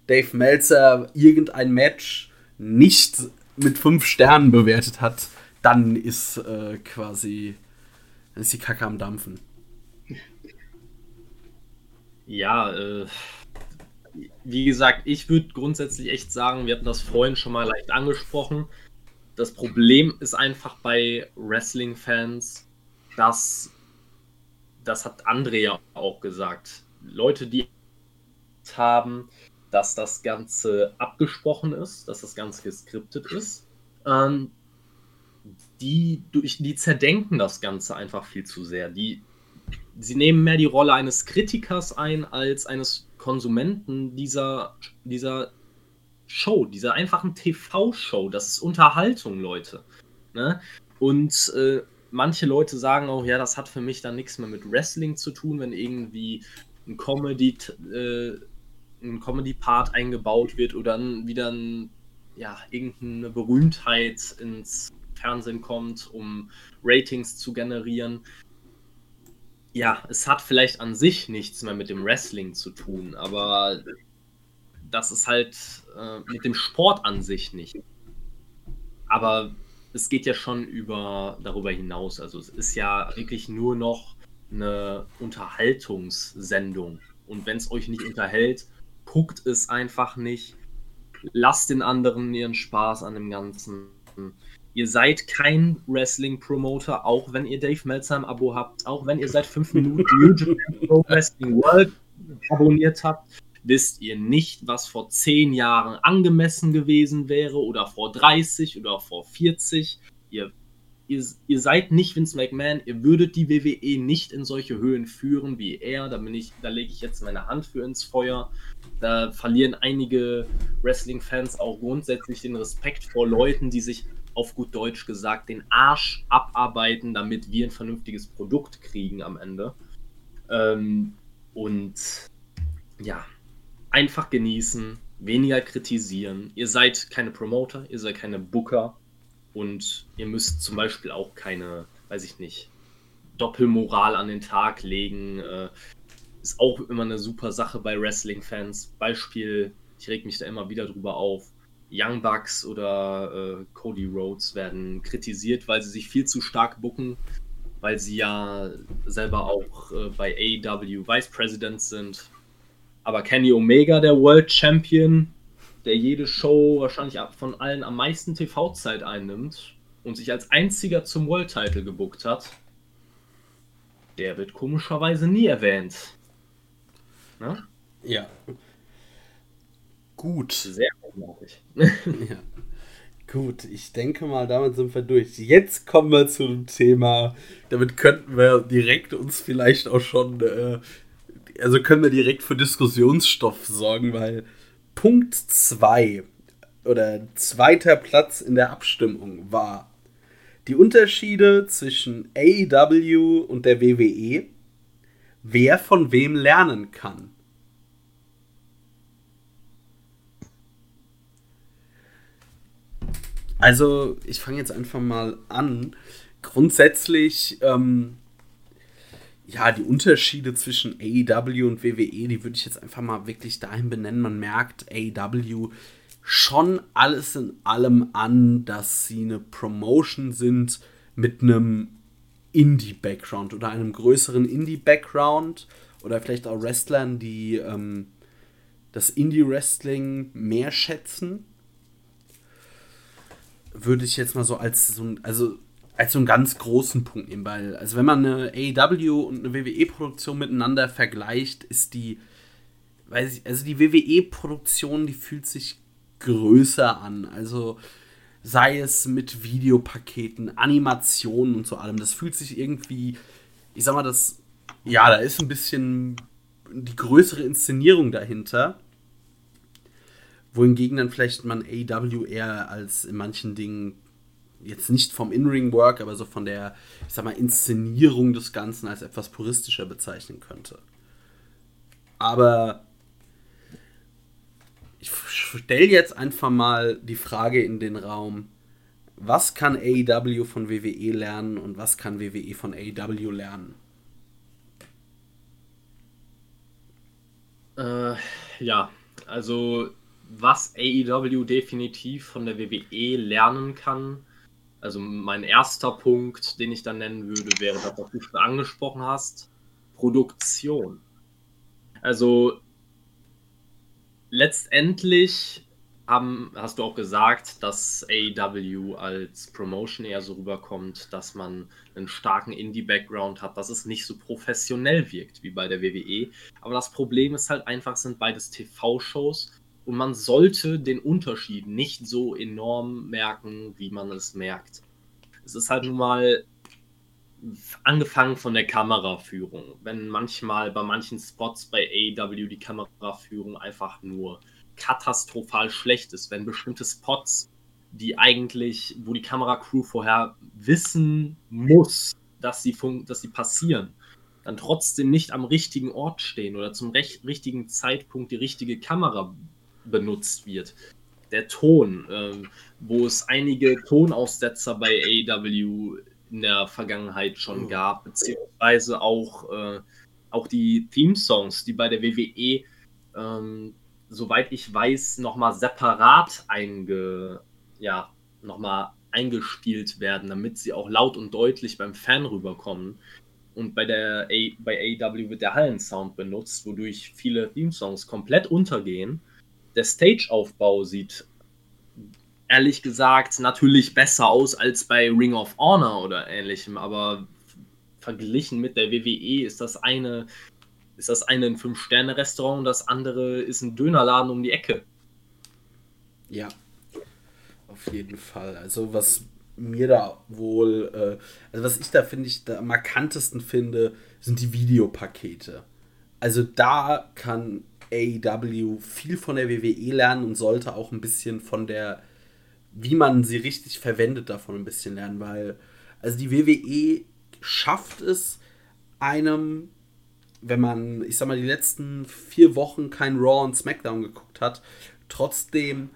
Dave Meltzer irgendein Match nicht mit fünf Sternen bewertet hat, dann ist äh, quasi dann ist die Kacke am Dampfen. Ja, äh, wie gesagt, ich würde grundsätzlich echt sagen, wir hatten das vorhin schon mal leicht angesprochen. Das Problem ist einfach bei Wrestling-Fans, dass, das hat André ja auch gesagt, Leute, die haben, dass das Ganze abgesprochen ist, dass das Ganze geskriptet ist, ähm, die, die zerdenken das Ganze einfach viel zu sehr. Die, sie nehmen mehr die Rolle eines Kritikers ein als eines Konsumenten dieser, dieser Show, dieser einfachen TV-Show. Das ist Unterhaltung, Leute. Ne? Und äh, manche Leute sagen auch, ja, das hat für mich dann nichts mehr mit Wrestling zu tun, wenn irgendwie ein Comedy, äh, ein Comedy-Part eingebaut wird oder dann wieder ein, ja, irgendeine Berühmtheit ins Fernsehen kommt, um Ratings zu generieren. Ja, es hat vielleicht an sich nichts mehr mit dem Wrestling zu tun, aber das ist halt äh, mit dem Sport an sich nicht. Aber es geht ja schon über darüber hinaus. Also es ist ja wirklich nur noch eine Unterhaltungssendung. Und wenn es euch nicht unterhält, guckt es einfach nicht. Lasst den anderen ihren Spaß an dem Ganzen. Ihr seid kein Wrestling-Promoter, auch wenn ihr Dave Meltzer im Abo habt, auch wenn ihr seit fünf Minuten New Japan Pro Wrestling World abonniert habt wisst ihr nicht, was vor zehn Jahren angemessen gewesen wäre oder vor 30 oder vor 40. Ihr, ihr, ihr seid nicht Vince McMahon, ihr würdet die WWE nicht in solche Höhen führen wie er. Da, bin ich, da lege ich jetzt meine Hand für ins Feuer. Da verlieren einige Wrestling-Fans auch grundsätzlich den Respekt vor Leuten, die sich auf gut Deutsch gesagt den Arsch abarbeiten, damit wir ein vernünftiges Produkt kriegen am Ende. Ähm, und ja, einfach genießen, weniger kritisieren. Ihr seid keine Promoter, ihr seid keine Booker und ihr müsst zum Beispiel auch keine, weiß ich nicht, Doppelmoral an den Tag legen. Äh, ist auch immer eine super Sache bei Wrestling-Fans. Beispiel, ich reg mich da immer wieder drüber auf. Young Bucks oder äh, Cody Rhodes werden kritisiert, weil sie sich viel zu stark bucken, weil sie ja selber auch äh, bei AEW Vice President sind aber Kenny Omega, der World Champion, der jede Show wahrscheinlich von allen am meisten TV-Zeit einnimmt und sich als einziger zum World Title gebuckt hat, der wird komischerweise nie erwähnt. Ne? Ja. Gut. Sehr unglaublich. ja. Gut, ich denke mal, damit sind wir durch. Jetzt kommen wir zu dem Thema. Damit könnten wir direkt uns vielleicht auch schon äh, also können wir direkt für Diskussionsstoff sorgen, weil Punkt 2 oder zweiter Platz in der Abstimmung war die Unterschiede zwischen AEW und der WWE, wer von wem lernen kann. Also, ich fange jetzt einfach mal an. Grundsätzlich ähm, ja, die Unterschiede zwischen AEW und WWE, die würde ich jetzt einfach mal wirklich dahin benennen. Man merkt AEW schon alles in allem an, dass sie eine Promotion sind mit einem Indie-Background oder einem größeren Indie-Background oder vielleicht auch Wrestlern, die ähm, das Indie-Wrestling mehr schätzen. Würde ich jetzt mal so als so ein, also als so einen ganz großen Punkt nehmen, weil, also wenn man eine AEW und eine WWE-Produktion miteinander vergleicht, ist die, weiß ich, also die WWE-Produktion, die fühlt sich größer an. Also sei es mit Videopaketen, Animationen und so allem, das fühlt sich irgendwie, ich sag mal, das, ja, da ist ein bisschen die größere Inszenierung dahinter. Wohingegen dann vielleicht man AEW eher als in manchen Dingen jetzt nicht vom In-Ring-Work, aber so von der, ich sag mal, Inszenierung des Ganzen als etwas puristischer bezeichnen könnte. Aber ich stelle jetzt einfach mal die Frage in den Raum, was kann AEW von WWE lernen und was kann WWE von AEW lernen? Äh, ja, also was AEW definitiv von der WWE lernen kann, also mein erster Punkt, den ich dann nennen würde, wäre das, was du schon angesprochen hast, Produktion. Also letztendlich haben, hast du auch gesagt, dass AEW als Promotion eher so rüberkommt, dass man einen starken Indie-Background hat, dass es nicht so professionell wirkt wie bei der WWE. Aber das Problem ist halt einfach, sind beides TV-Shows und man sollte den Unterschied nicht so enorm merken, wie man es merkt. Es ist halt nun mal angefangen von der Kameraführung. Wenn manchmal bei manchen Spots bei AEW die Kameraführung einfach nur katastrophal schlecht ist, wenn bestimmte Spots, die eigentlich, wo die Kameracrew vorher wissen muss, dass sie, dass sie passieren, dann trotzdem nicht am richtigen Ort stehen oder zum richtigen Zeitpunkt die richtige Kamera benutzt wird. Der Ton, äh, wo es einige Tonaussetzer bei AEW in der Vergangenheit schon mhm. gab, beziehungsweise auch, äh, auch die Theme-Songs, die bei der WWE ähm, soweit ich weiß, nochmal separat einge, ja, noch mal eingespielt werden, damit sie auch laut und deutlich beim Fan rüberkommen. Und bei der A bei AEW wird der Hallensound benutzt, wodurch viele Theme-Songs komplett untergehen. Der Stageaufbau sieht ehrlich gesagt natürlich besser aus als bei Ring of Honor oder ähnlichem, aber verglichen mit der WWE ist das eine ist das eine ein Fünf-Sterne-Restaurant und das andere ist ein Dönerladen um die Ecke. Ja, auf jeden Fall. Also was mir da wohl, äh, also was ich da finde ich da am markantesten finde, sind die Videopakete. Also da kann AEW viel von der WWE lernen und sollte auch ein bisschen von der, wie man sie richtig verwendet, davon ein bisschen lernen, weil also die WWE schafft es, einem wenn man, ich sag mal, die letzten vier Wochen kein Raw und SmackDown geguckt hat, trotzdem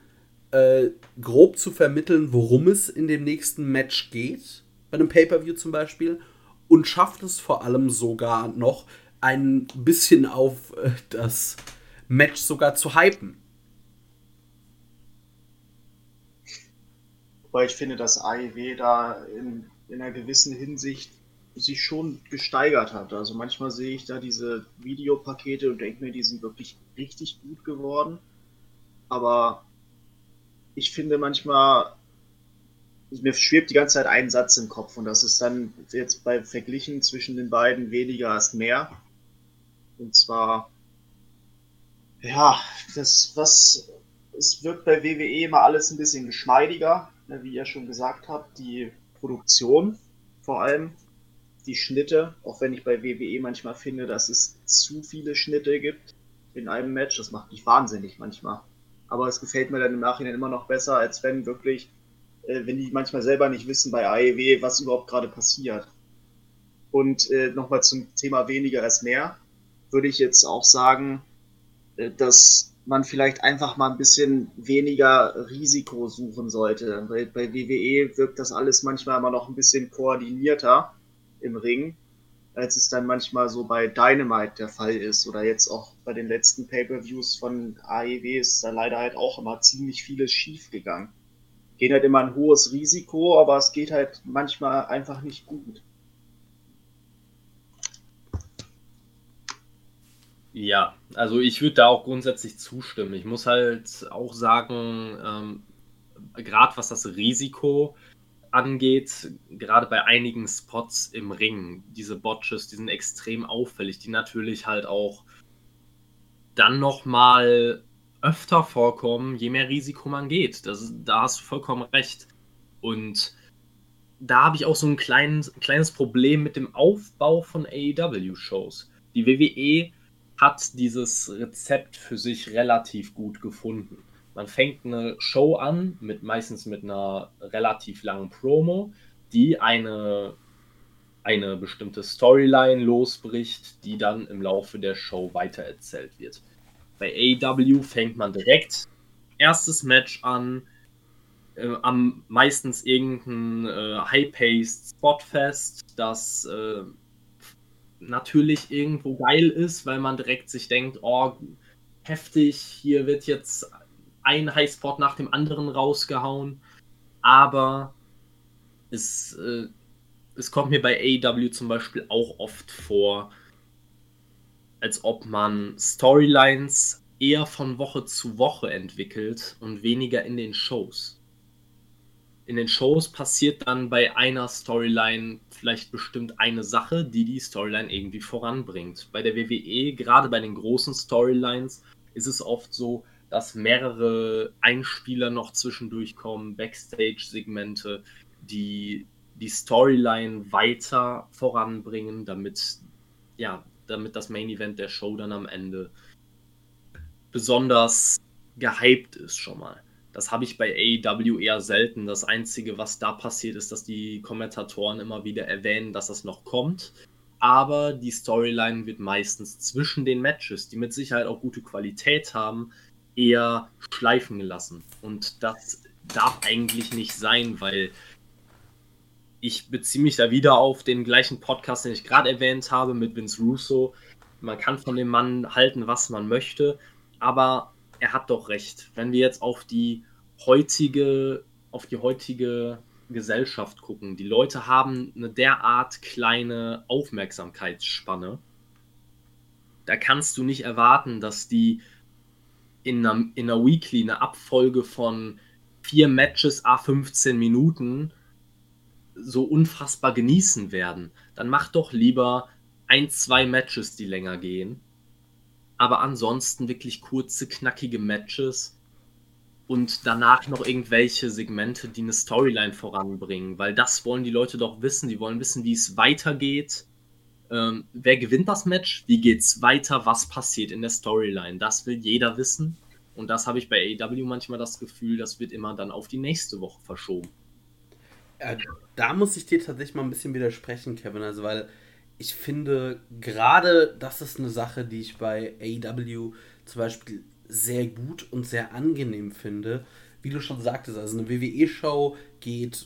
äh, grob zu vermitteln, worum es in dem nächsten Match geht, bei einem Pay-Per-View zum Beispiel, und schafft es vor allem sogar noch ein bisschen auf äh, das Match sogar zu hypen. Weil ich finde, dass AEW da in, in einer gewissen Hinsicht sich schon gesteigert hat. Also manchmal sehe ich da diese Videopakete und denke mir, die sind wirklich richtig gut geworden. Aber ich finde manchmal, mir schwebt die ganze Zeit ein Satz im Kopf und das ist dann jetzt bei Verglichen zwischen den beiden weniger als mehr. Und zwar, ja, das, was, es wirkt bei WWE immer alles ein bisschen geschmeidiger, ne, wie ihr schon gesagt habt, die Produktion vor allem die Schnitte, auch wenn ich bei WWE manchmal finde, dass es zu viele Schnitte gibt in einem Match. Das macht mich wahnsinnig manchmal. Aber es gefällt mir dann im Nachhinein immer noch besser, als wenn wirklich, äh, wenn die manchmal selber nicht wissen bei AEW, was überhaupt gerade passiert. Und äh, nochmal zum Thema weniger als mehr, würde ich jetzt auch sagen, dass man vielleicht einfach mal ein bisschen weniger Risiko suchen sollte. Weil bei WWE wirkt das alles manchmal immer noch ein bisschen koordinierter im Ring, als es dann manchmal so bei Dynamite der Fall ist oder jetzt auch bei den letzten Pay-per-Views von AEW ist da leider halt auch immer ziemlich vieles schief gegangen. Geht halt immer ein hohes Risiko, aber es geht halt manchmal einfach nicht gut. Ja, also ich würde da auch grundsätzlich zustimmen. Ich muss halt auch sagen, ähm, gerade was das Risiko angeht, gerade bei einigen Spots im Ring, diese Botches, die sind extrem auffällig, die natürlich halt auch dann nochmal öfter vorkommen, je mehr Risiko man geht. Das, da hast du vollkommen recht. Und da habe ich auch so ein klein, kleines Problem mit dem Aufbau von AEW-Shows. Die WWE hat dieses Rezept für sich relativ gut gefunden. Man fängt eine Show an, mit meistens mit einer relativ langen Promo, die eine, eine bestimmte Storyline losbricht, die dann im Laufe der Show weitererzählt wird. Bei AEW fängt man direkt erstes Match an, äh, am meistens irgendein äh, High-Paced Spotfest, das äh, natürlich irgendwo geil ist, weil man direkt sich denkt, oh, heftig, hier wird jetzt ein Highspot nach dem anderen rausgehauen. Aber es, äh, es kommt mir bei AEW zum Beispiel auch oft vor, als ob man Storylines eher von Woche zu Woche entwickelt und weniger in den Shows. In den Shows passiert dann bei einer Storyline vielleicht bestimmt eine Sache, die die Storyline irgendwie voranbringt. Bei der WWE, gerade bei den großen Storylines, ist es oft so, dass mehrere Einspieler noch zwischendurch kommen, Backstage-Segmente, die die Storyline weiter voranbringen, damit, ja, damit das Main Event der Show dann am Ende besonders gehypt ist schon mal. Das habe ich bei AEW eher selten. Das Einzige, was da passiert, ist, dass die Kommentatoren immer wieder erwähnen, dass das noch kommt. Aber die Storyline wird meistens zwischen den Matches, die mit Sicherheit auch gute Qualität haben, eher schleifen gelassen. Und das darf eigentlich nicht sein, weil ich beziehe mich da wieder auf den gleichen Podcast, den ich gerade erwähnt habe mit Vince Russo. Man kann von dem Mann halten, was man möchte, aber er hat doch recht. Wenn wir jetzt auf die heutige, auf die heutige Gesellschaft gucken, die Leute haben eine derart kleine Aufmerksamkeitsspanne. Da kannst du nicht erwarten, dass die in einer, in einer Weekly eine Abfolge von vier Matches a 15 Minuten so unfassbar genießen werden. Dann mach doch lieber ein, zwei Matches, die länger gehen. Aber ansonsten wirklich kurze, knackige Matches und danach noch irgendwelche Segmente, die eine Storyline voranbringen, weil das wollen die Leute doch wissen. Die wollen wissen, wie es weitergeht. Ähm, wer gewinnt das Match? Wie geht's weiter? Was passiert in der Storyline? Das will jeder wissen. Und das habe ich bei AEW manchmal das Gefühl, das wird immer dann auf die nächste Woche verschoben. Ja, da muss ich dir tatsächlich mal ein bisschen widersprechen, Kevin. Also, weil ich finde, gerade das ist eine Sache, die ich bei AEW zum Beispiel sehr gut und sehr angenehm finde. Wie du schon sagtest, also eine WWE-Show geht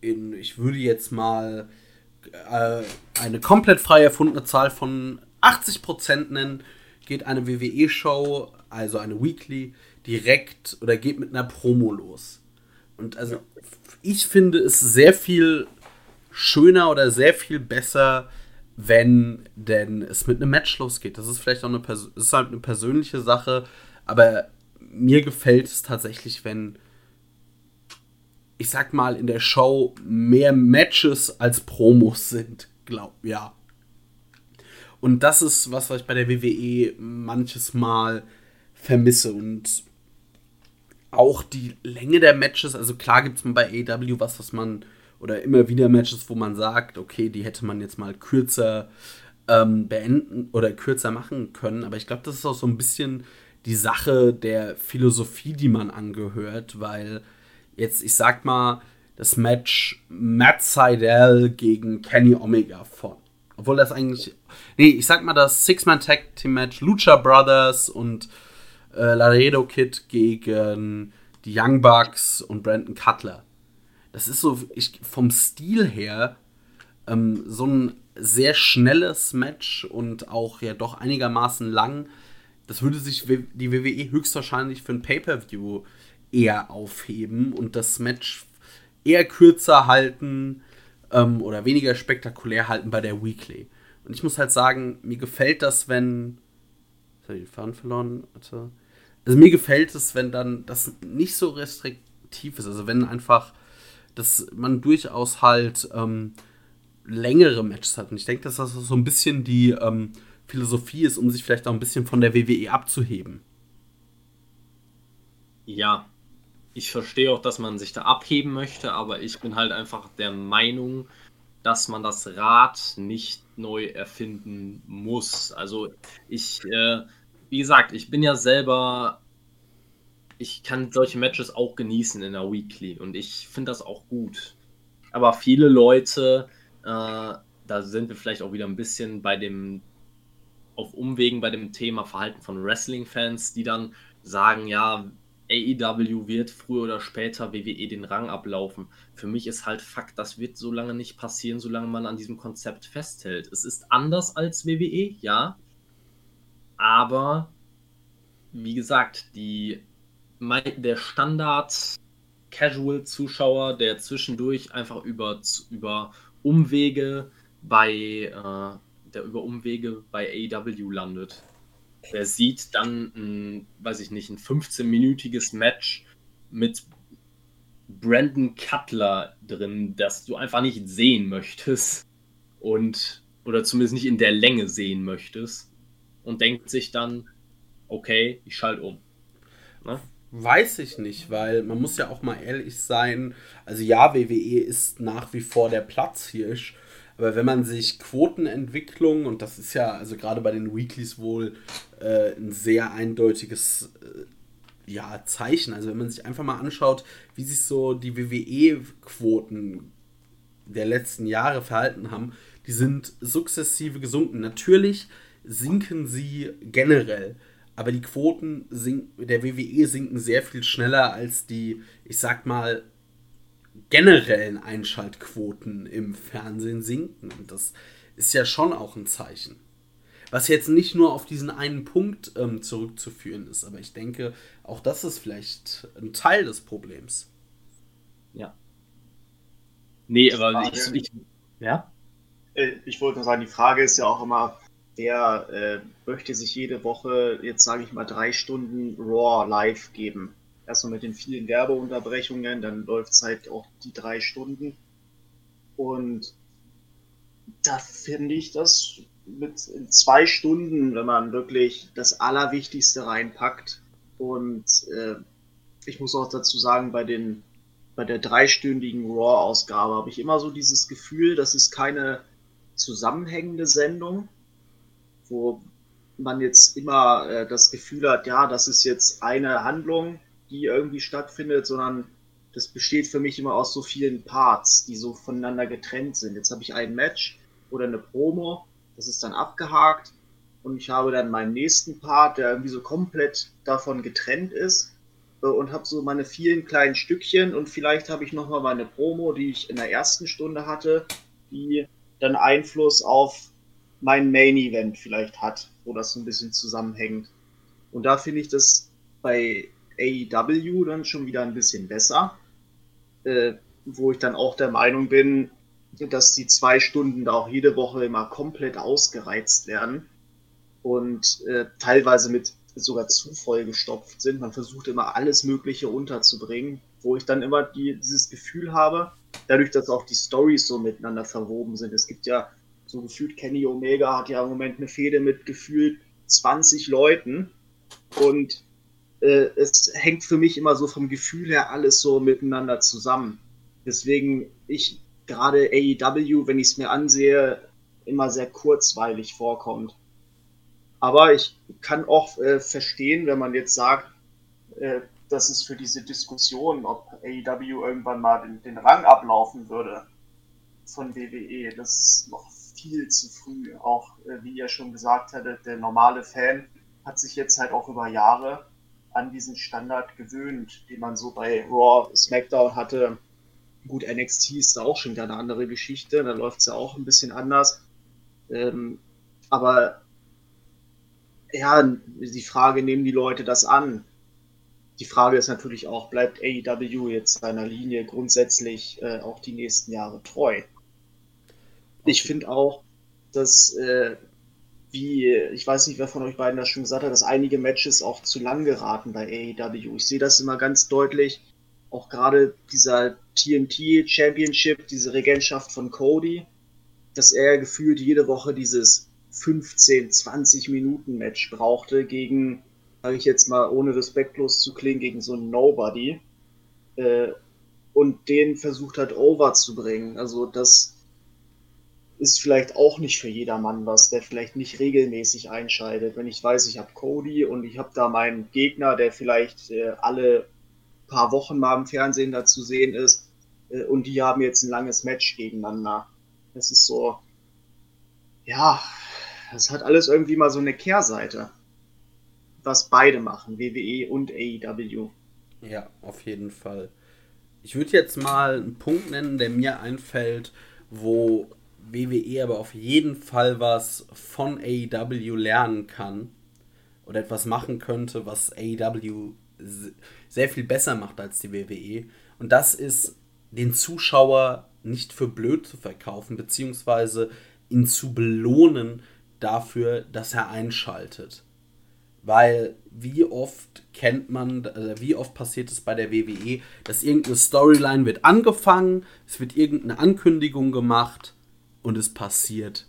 in, ich würde jetzt mal äh, eine komplett frei erfundene Zahl von 80% nennen, geht eine WWE-Show, also eine Weekly, direkt oder geht mit einer Promo los. Und also ich finde es sehr viel schöner oder sehr viel besser, wenn denn es mit einem Match losgeht. Das ist vielleicht auch eine, Pers ist halt eine persönliche Sache, aber mir gefällt es tatsächlich, wenn ich sag mal in der Show mehr Matches als Promos sind, glaub ja. Und das ist was, was ich bei der WWE manches Mal vermisse und auch die Länge der Matches, also klar gibt es bei AEW was, was man, oder immer wieder Matches, wo man sagt, okay, die hätte man jetzt mal kürzer ähm, beenden oder kürzer machen können, aber ich glaube, das ist auch so ein bisschen die Sache der Philosophie, die man angehört, weil jetzt, ich sag mal, das Match Matt Seidel gegen Kenny Omega von. Obwohl das eigentlich. Nee, ich sag mal das Six-Man-Tag-Team-Match Lucha Brothers und äh, Laredo Kid gegen die Young Bucks und Brandon Cutler. Das ist so, ich, vom Stil her, ähm, so ein sehr schnelles Match und auch ja doch einigermaßen lang. Das würde sich die WWE höchstwahrscheinlich für ein Pay-Per-View eher aufheben und das Match eher kürzer halten ähm, oder weniger spektakulär halten bei der Weekly. Und ich muss halt sagen, mir gefällt das, wenn. Jetzt ich den Faden verloren. Also mir gefällt es, wenn dann das nicht so restriktiv ist. Also wenn einfach, dass man durchaus halt ähm, längere Matches hat. Und ich denke, dass das so ein bisschen die ähm, Philosophie ist, um sich vielleicht auch ein bisschen von der WWE abzuheben. Ja, ich verstehe auch, dass man sich da abheben möchte, aber ich bin halt einfach der Meinung, dass man das Rad nicht neu erfinden muss. Also ich, äh, wie gesagt, ich bin ja selber, ich kann solche Matches auch genießen in der Weekly und ich finde das auch gut. Aber viele Leute, äh, da sind wir vielleicht auch wieder ein bisschen bei dem, auf Umwegen bei dem Thema Verhalten von Wrestling-Fans, die dann sagen, ja, AEW wird früher oder später WWE den Rang ablaufen. Für mich ist halt Fakt, das wird so lange nicht passieren, solange man an diesem Konzept festhält. Es ist anders als WWE, ja. Aber wie gesagt, die, der Standard Casual-Zuschauer, der zwischendurch einfach über, über Umwege bei äh, der über Umwege bei AEW landet, der sieht dann, ein, weiß ich nicht, ein 15-minütiges Match mit Brandon Cutler drin, das du einfach nicht sehen möchtest und oder zumindest nicht in der Länge sehen möchtest und denkt sich dann, okay, ich schalte um. Ne? Weiß ich nicht, weil man muss ja auch mal ehrlich sein. Also ja, WWE ist nach wie vor der Platzhirsch, aber wenn man sich Quotenentwicklung, und das ist ja also gerade bei den Weeklies wohl äh, ein sehr eindeutiges äh, ja, Zeichen, also wenn man sich einfach mal anschaut, wie sich so die WWE-Quoten der letzten Jahre verhalten haben, die sind sukzessive gesunken. Natürlich sinken sie generell, aber die Quoten der WWE sinken sehr viel schneller als die, ich sag mal, generellen Einschaltquoten im Fernsehen sinken. Und das ist ja schon auch ein Zeichen. Was jetzt nicht nur auf diesen einen Punkt ähm, zurückzuführen ist, aber ich denke, auch das ist vielleicht ein Teil des Problems. Ja. Nee, aber ich, ich, ja? Äh, ich wollte nur sagen, die Frage ist ja auch immer, wer äh, möchte sich jede Woche, jetzt sage ich mal, drei Stunden Raw live geben? Erstmal mit den vielen Werbeunterbrechungen, dann läuft es halt auch die drei Stunden. Und da finde ich das mit zwei Stunden, wenn man wirklich das Allerwichtigste reinpackt. Und äh, ich muss auch dazu sagen, bei den bei der dreistündigen Raw-Ausgabe habe ich immer so dieses Gefühl, das ist keine zusammenhängende Sendung, wo man jetzt immer äh, das Gefühl hat, ja, das ist jetzt eine Handlung, die irgendwie stattfindet, sondern das besteht für mich immer aus so vielen Parts, die so voneinander getrennt sind. Jetzt habe ich ein Match oder eine Promo, das ist dann abgehakt und ich habe dann meinen nächsten Part, der irgendwie so komplett davon getrennt ist äh, und habe so meine vielen kleinen Stückchen und vielleicht habe ich nochmal meine Promo, die ich in der ersten Stunde hatte, die dann Einfluss auf mein Main Event vielleicht hat, wo das so ein bisschen zusammenhängt. Und da finde ich das bei AEW dann schon wieder ein bisschen besser, äh, wo ich dann auch der Meinung bin, dass die zwei Stunden da auch jede Woche immer komplett ausgereizt werden und äh, teilweise mit sogar zu voll gestopft sind. Man versucht immer alles Mögliche unterzubringen, wo ich dann immer die, dieses Gefühl habe, dadurch, dass auch die Stories so miteinander verwoben sind. Es gibt ja so gefühlt, Kenny Omega hat ja im Moment eine Fehde mit gefühlt 20 Leuten und äh, es hängt für mich immer so vom Gefühl her alles so miteinander zusammen. Deswegen ich gerade AEW, wenn ich es mir ansehe, immer sehr kurzweilig vorkommt. Aber ich kann auch äh, verstehen, wenn man jetzt sagt, äh, dass es für diese Diskussion, ob AEW irgendwann mal den, den Rang ablaufen würde von WWE, das ist noch viel zu früh. Auch äh, wie ihr schon gesagt hattet, der normale Fan hat sich jetzt halt auch über Jahre an diesen Standard gewöhnt, den man so bei Raw, SmackDown hatte. Gut, NXT ist da auch schon wieder eine andere Geschichte, da läuft es ja auch ein bisschen anders. Ähm, aber ja, die Frage, nehmen die Leute das an? Die Frage ist natürlich auch, bleibt AEW jetzt seiner Linie grundsätzlich äh, auch die nächsten Jahre treu? Ich finde auch, dass, äh, wie, ich weiß nicht, wer von euch beiden das schon gesagt hat, dass einige Matches auch zu lang geraten bei AEW. Ich sehe das immer ganz deutlich, auch gerade dieser TNT Championship, diese Regentschaft von Cody, dass er gefühlt jede Woche dieses 15, 20 Minuten Match brauchte gegen sage ich jetzt mal, ohne respektlos zu klingen, gegen so einen Nobody äh, und den versucht hat, over zu bringen. Also das ist vielleicht auch nicht für jedermann was, der vielleicht nicht regelmäßig einschaltet. Wenn ich weiß, ich habe Cody und ich habe da meinen Gegner, der vielleicht äh, alle paar Wochen mal im Fernsehen da zu sehen ist äh, und die haben jetzt ein langes Match gegeneinander. Das ist so, ja, das hat alles irgendwie mal so eine Kehrseite was beide machen, WWE und AEW. Ja, auf jeden Fall. Ich würde jetzt mal einen Punkt nennen, der mir einfällt, wo WWE aber auf jeden Fall was von AEW lernen kann oder etwas machen könnte, was AEW sehr viel besser macht als die WWE. Und das ist, den Zuschauer nicht für blöd zu verkaufen, beziehungsweise ihn zu belohnen dafür, dass er einschaltet. Weil wie oft kennt man, also wie oft passiert es bei der WWE, dass irgendeine Storyline wird angefangen, es wird irgendeine Ankündigung gemacht und es passiert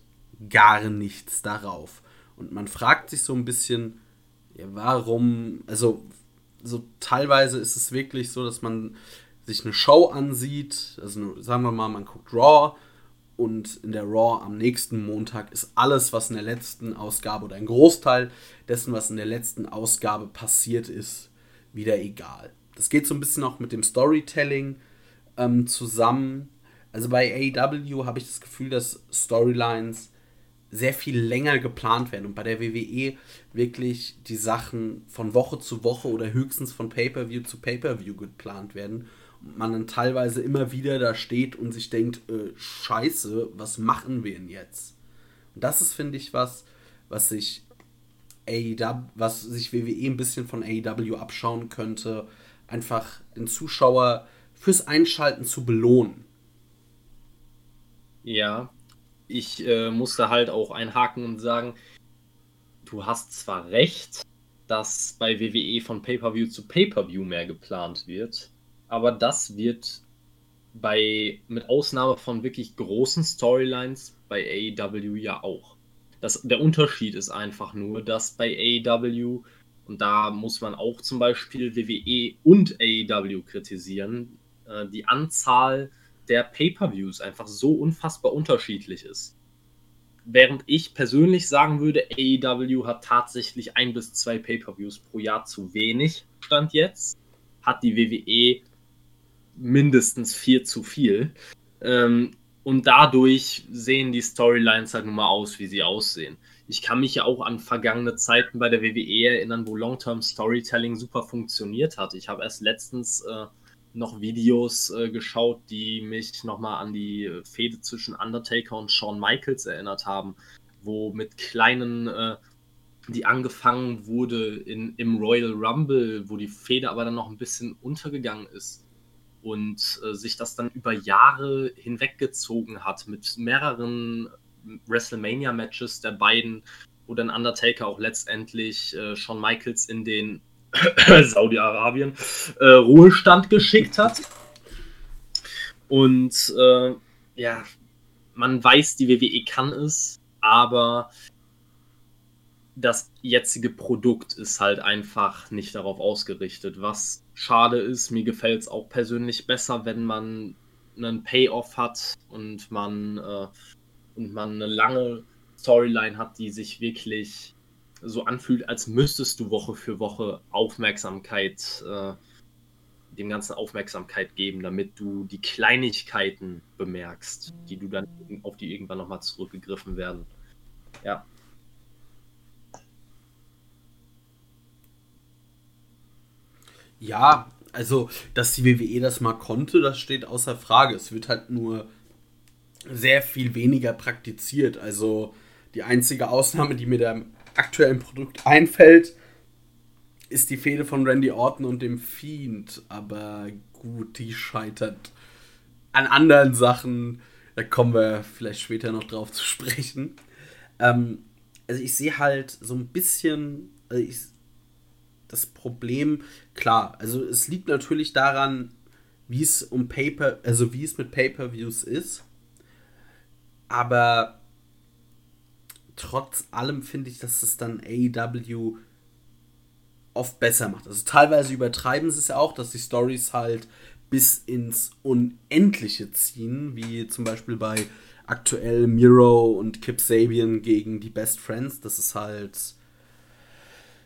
gar nichts darauf. Und man fragt sich so ein bisschen, ja, warum, also so teilweise ist es wirklich so, dass man sich eine Show ansieht, also sagen wir mal, man guckt Raw und in der Raw am nächsten Montag ist alles, was in der letzten Ausgabe oder ein Großteil dessen, was in der letzten Ausgabe passiert ist, wieder egal. Das geht so ein bisschen auch mit dem Storytelling ähm, zusammen. Also bei AEW habe ich das Gefühl, dass Storylines sehr viel länger geplant werden und bei der WWE wirklich die Sachen von Woche zu Woche oder höchstens von Pay-per-View zu Pay-per-View geplant werden und man dann teilweise immer wieder da steht und sich denkt, äh, scheiße, was machen wir denn jetzt? Und das ist, finde ich, was, was sich AEW, was sich WWE ein bisschen von AEW abschauen könnte, einfach den Zuschauer fürs Einschalten zu belohnen. Ja, ich äh, musste halt auch einhaken und sagen, du hast zwar recht, dass bei WWE von Pay-per-View zu Pay-per-View mehr geplant wird, aber das wird bei, mit Ausnahme von wirklich großen Storylines bei AEW ja auch. Das, der Unterschied ist einfach nur, dass bei AEW, und da muss man auch zum Beispiel WWE und AEW kritisieren, äh, die Anzahl der Pay-per-Views einfach so unfassbar unterschiedlich ist. Während ich persönlich sagen würde, AEW hat tatsächlich ein bis zwei Pay-per-Views pro Jahr zu wenig, stand jetzt, hat die WWE mindestens vier zu viel. Ähm, und dadurch sehen die Storylines halt nun mal aus, wie sie aussehen. Ich kann mich ja auch an vergangene Zeiten bei der WWE erinnern, wo Long-Term Storytelling super funktioniert hat. Ich habe erst letztens äh, noch Videos äh, geschaut, die mich nochmal an die Fehde zwischen Undertaker und Shawn Michaels erinnert haben, wo mit kleinen, äh, die angefangen wurde in, im Royal Rumble, wo die Fehde aber dann noch ein bisschen untergegangen ist und äh, sich das dann über Jahre hinweggezogen hat mit mehreren WrestleMania-Matches der beiden, wo dann Undertaker auch letztendlich äh, Shawn Michaels in den Saudi-Arabien, äh, Ruhestand geschickt hat. Und äh, ja, man weiß, die WWE kann es, aber das jetzige Produkt ist halt einfach nicht darauf ausgerichtet. Was schade ist, mir gefällt es auch persönlich besser, wenn man einen Payoff hat und man, äh, und man eine lange Storyline hat, die sich wirklich so anfühlt, als müsstest du Woche für Woche Aufmerksamkeit, äh, dem Ganzen Aufmerksamkeit geben, damit du die Kleinigkeiten bemerkst, die du dann auf die irgendwann nochmal zurückgegriffen werden. Ja. Ja, also, dass die WWE das mal konnte, das steht außer Frage. Es wird halt nur sehr viel weniger praktiziert. Also, die einzige Ausnahme, die mir da aktuellen Produkt einfällt, ist die Fehde von Randy Orton und dem Fiend. Aber gut, die scheitert an anderen Sachen. Da kommen wir vielleicht später noch drauf zu sprechen. Ähm, also ich sehe halt so ein bisschen also ich, das Problem, klar, also es liegt natürlich daran, wie es um Paper, also wie es mit Pay-per-Views ist. Aber trotz allem finde ich, dass es dann AEW oft besser macht. Also teilweise übertreiben sie es ja auch, dass die Stories halt bis ins Unendliche ziehen, wie zum Beispiel bei aktuell Miro und Kip Sabian gegen die Best Friends. Das ist halt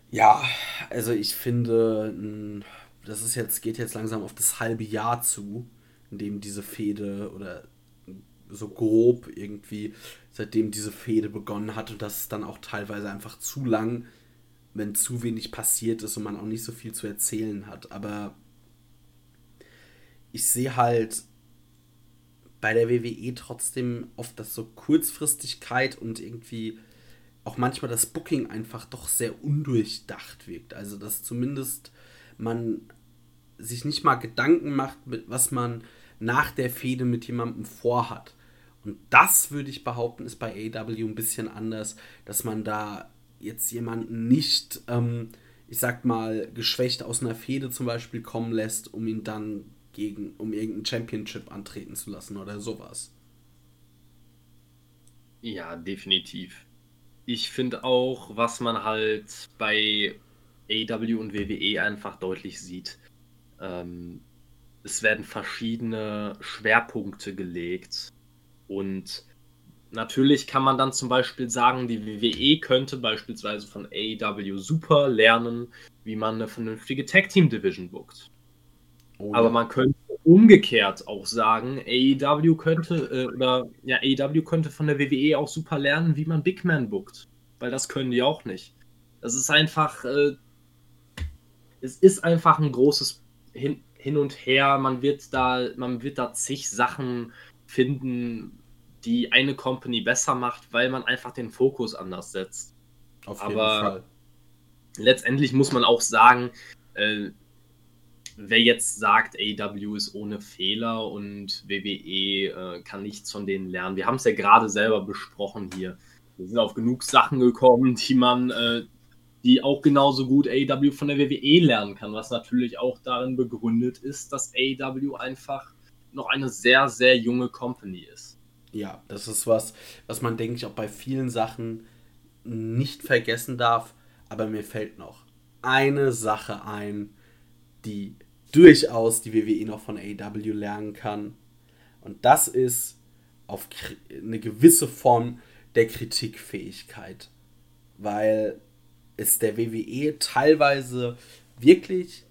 ja, also ich finde, das ist jetzt geht jetzt langsam auf das halbe Jahr zu, in dem diese Fehde oder so grob irgendwie, seitdem diese Fehde begonnen hat und das ist dann auch teilweise einfach zu lang, wenn zu wenig passiert ist und man auch nicht so viel zu erzählen hat. Aber ich sehe halt bei der WWE trotzdem oft, dass so Kurzfristigkeit und irgendwie auch manchmal das Booking einfach doch sehr undurchdacht wirkt. Also dass zumindest man sich nicht mal Gedanken macht, was man nach der Fehde mit jemandem vorhat. Und das würde ich behaupten, ist bei AW ein bisschen anders, dass man da jetzt jemanden nicht, ähm, ich sag mal, geschwächt aus einer Fehde zum Beispiel kommen lässt, um ihn dann gegen, um irgendein Championship antreten zu lassen oder sowas. Ja, definitiv. Ich finde auch, was man halt bei AW und WWE einfach deutlich sieht, ähm, es werden verschiedene Schwerpunkte gelegt und natürlich kann man dann zum Beispiel sagen, die WWE könnte beispielsweise von AEW super lernen, wie man eine vernünftige Tag Team Division bookt. Oh, Aber man könnte umgekehrt auch sagen, AEW könnte äh, oder ja, AEW könnte von der WWE auch super lernen, wie man Big Man bookt. Weil das können die auch nicht. Das ist einfach, äh, es ist einfach ein großes Hin, Hin und Her. Man wird da, man wird da zig Sachen finden, die eine Company besser macht, weil man einfach den Fokus anders setzt. Auf jeden Aber Fall. letztendlich muss man auch sagen, äh, wer jetzt sagt, AW ist ohne Fehler und WWE äh, kann nichts von denen lernen. Wir haben es ja gerade selber besprochen hier. Wir sind auf genug Sachen gekommen, die man, äh, die auch genauso gut AW von der WWE lernen kann, was natürlich auch darin begründet ist, dass AW einfach noch eine sehr, sehr junge Company ist. Ja, das ist was, was man, denke ich, auch bei vielen Sachen nicht vergessen darf. Aber mir fällt noch eine Sache ein, die durchaus die WWE noch von AEW lernen kann. Und das ist auf eine gewisse Form der Kritikfähigkeit. Weil es der WWE teilweise wirklich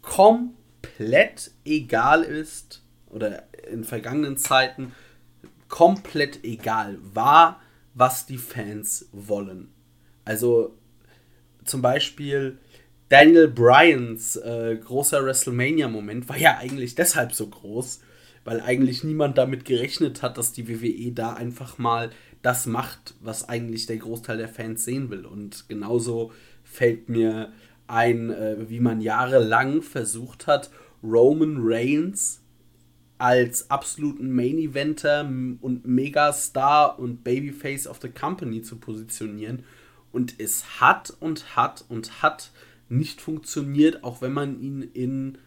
komplett egal ist, oder in vergangenen Zeiten komplett egal war, was die Fans wollen. Also zum Beispiel Daniel Bryans äh, großer WrestleMania-Moment war ja eigentlich deshalb so groß, weil eigentlich niemand damit gerechnet hat, dass die WWE da einfach mal das macht, was eigentlich der Großteil der Fans sehen will. Und genauso fällt mir ein, äh, wie man jahrelang versucht hat, Roman Reigns als absoluten Main-Eventer und Megastar und Babyface of the Company zu positionieren. Und es hat und hat und hat nicht funktioniert, auch wenn man ihn in,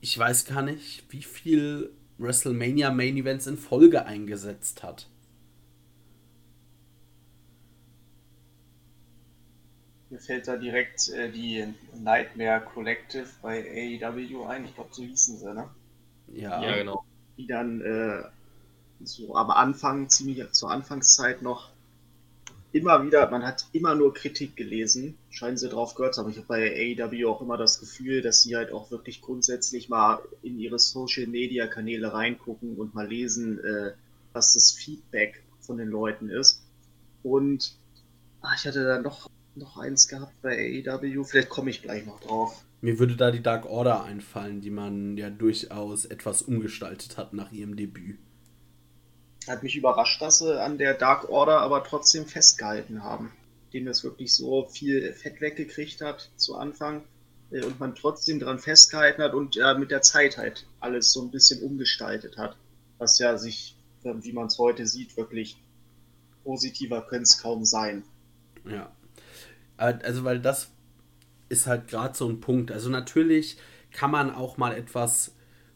ich weiß gar nicht, wie viel WrestleMania Main Events in Folge eingesetzt hat. Mir fällt da direkt äh, die Nightmare Collective bei AEW ein. Ich glaube, so hießen sie, ne? Ja, ja genau. Die dann äh, so am Anfang, ziemlich zur Anfangszeit noch immer wieder, man hat immer nur Kritik gelesen, scheinen sie drauf gehört zu haben. Ich habe bei AEW auch immer das Gefühl, dass sie halt auch wirklich grundsätzlich mal in ihre Social Media Kanäle reingucken und mal lesen, äh, was das Feedback von den Leuten ist. Und ach, ich hatte da noch, noch eins gehabt bei AEW, vielleicht komme ich gleich noch drauf. Mir würde da die Dark Order einfallen, die man ja durchaus etwas umgestaltet hat nach ihrem Debüt. Hat mich überrascht, dass sie an der Dark Order aber trotzdem festgehalten haben. Dem es wirklich so viel Fett weggekriegt hat zu Anfang äh, und man trotzdem daran festgehalten hat und äh, mit der Zeit halt alles so ein bisschen umgestaltet hat. Was ja sich, äh, wie man es heute sieht, wirklich positiver könnte es kaum sein. Ja. Äh, also, weil das ist halt gerade so ein Punkt. Also, natürlich kann man auch mal etwas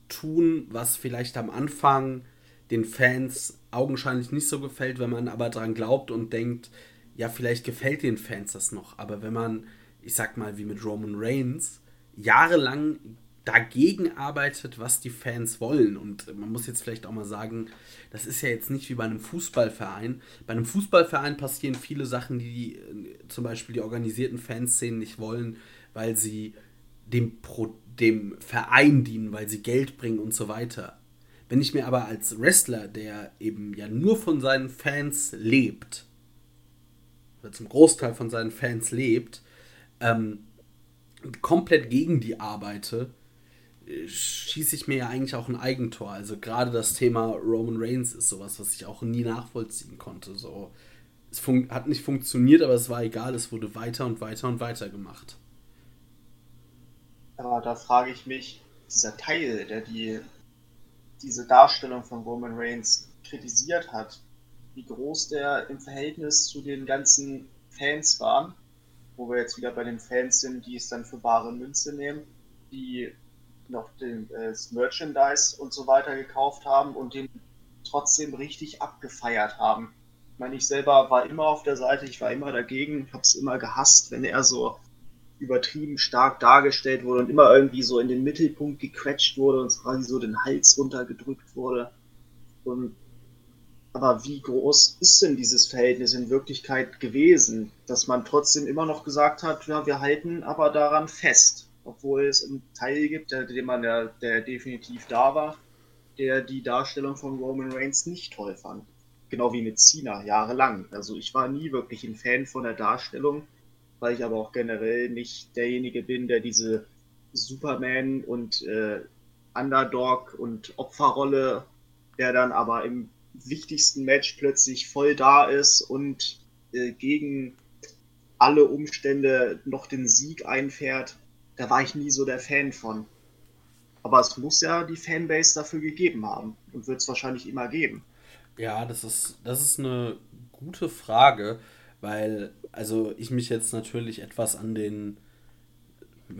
tun, was vielleicht am Anfang den Fans augenscheinlich nicht so gefällt, wenn man aber daran glaubt und denkt, ja, vielleicht gefällt den Fans das noch. Aber wenn man, ich sag mal, wie mit Roman Reigns, jahrelang dagegen arbeitet, was die Fans wollen. Und man muss jetzt vielleicht auch mal sagen, das ist ja jetzt nicht wie bei einem Fußballverein. Bei einem Fußballverein passieren viele Sachen, die äh, zum Beispiel die organisierten Fanszenen nicht wollen, weil sie dem, Pro, dem Verein dienen, weil sie Geld bringen und so weiter. Wenn ich mir aber als Wrestler, der eben ja nur von seinen Fans lebt, oder zum Großteil von seinen Fans lebt, ähm, komplett gegen die arbeite, schieße ich mir ja eigentlich auch ein Eigentor. Also gerade das Thema Roman Reigns ist sowas, was ich auch nie nachvollziehen konnte. So, es hat nicht funktioniert, aber es war egal, es wurde weiter und weiter und weiter gemacht. Aber da frage ich mich, dieser Teil, der die diese Darstellung von Roman Reigns kritisiert hat, wie groß der im Verhältnis zu den ganzen Fans waren, wo wir jetzt wieder bei den Fans sind, die es dann für bare Münze nehmen, die noch den, äh, das Merchandise und so weiter gekauft haben und den trotzdem richtig abgefeiert haben. Ich meine, ich selber war immer auf der Seite, ich war immer dagegen, habe es immer gehasst, wenn er so übertrieben stark dargestellt wurde und immer irgendwie so in den Mittelpunkt gequetscht wurde und quasi so den Hals runtergedrückt wurde. Und aber wie groß ist denn dieses Verhältnis in Wirklichkeit gewesen, dass man trotzdem immer noch gesagt hat, ja, wir halten aber daran fest, obwohl es einen Teil gibt, der, der man der, der definitiv da war, der die Darstellung von Roman Reigns nicht toll fand. Genau wie mit Cena, jahrelang. Also ich war nie wirklich ein Fan von der Darstellung, weil ich aber auch generell nicht derjenige bin, der diese Superman und äh, Underdog und Opferrolle, der dann aber im wichtigsten Match plötzlich voll da ist und äh, gegen alle Umstände noch den Sieg einfährt, da war ich nie so der Fan von. Aber es muss ja die Fanbase dafür gegeben haben und wird es wahrscheinlich immer geben. Ja, das ist, das ist eine gute Frage, weil, also ich mich jetzt natürlich etwas an den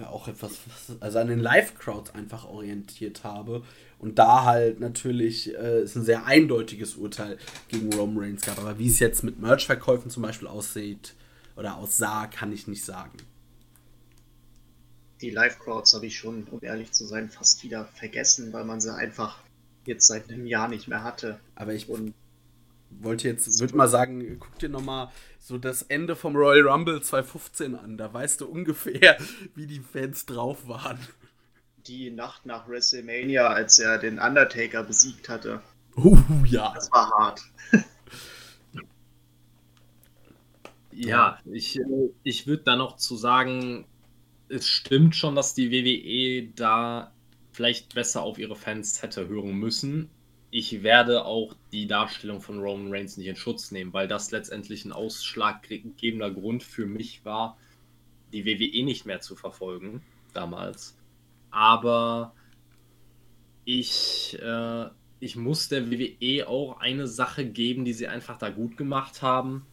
auch etwas, also an den Live-Crowds einfach orientiert habe und da halt natürlich äh, ist ein sehr eindeutiges Urteil gegen Roman Reigns gab. Aber wie es jetzt mit Merch-Verkäufen zum Beispiel aussieht oder aussah, kann ich nicht sagen. Die Live-Crowds habe ich schon, um ehrlich zu sein, fast wieder vergessen, weil man sie einfach jetzt seit einem Jahr nicht mehr hatte. Aber ich und wollte jetzt, würde mal sagen, guck dir nochmal so das Ende vom Royal Rumble 2015 an. Da weißt du ungefähr, wie die Fans drauf waren die Nacht nach WrestleMania, als er den Undertaker besiegt hatte. Uh, ja. Das war hart. ja, ich, ich würde da noch zu sagen, es stimmt schon, dass die WWE da vielleicht besser auf ihre Fans hätte hören müssen. Ich werde auch die Darstellung von Roman Reigns nicht in Schutz nehmen, weil das letztendlich ein ausschlaggebender Grund für mich war, die WWE nicht mehr zu verfolgen damals aber ich, äh, ich muss der WWE auch eine Sache geben, die sie einfach da gut gemacht haben.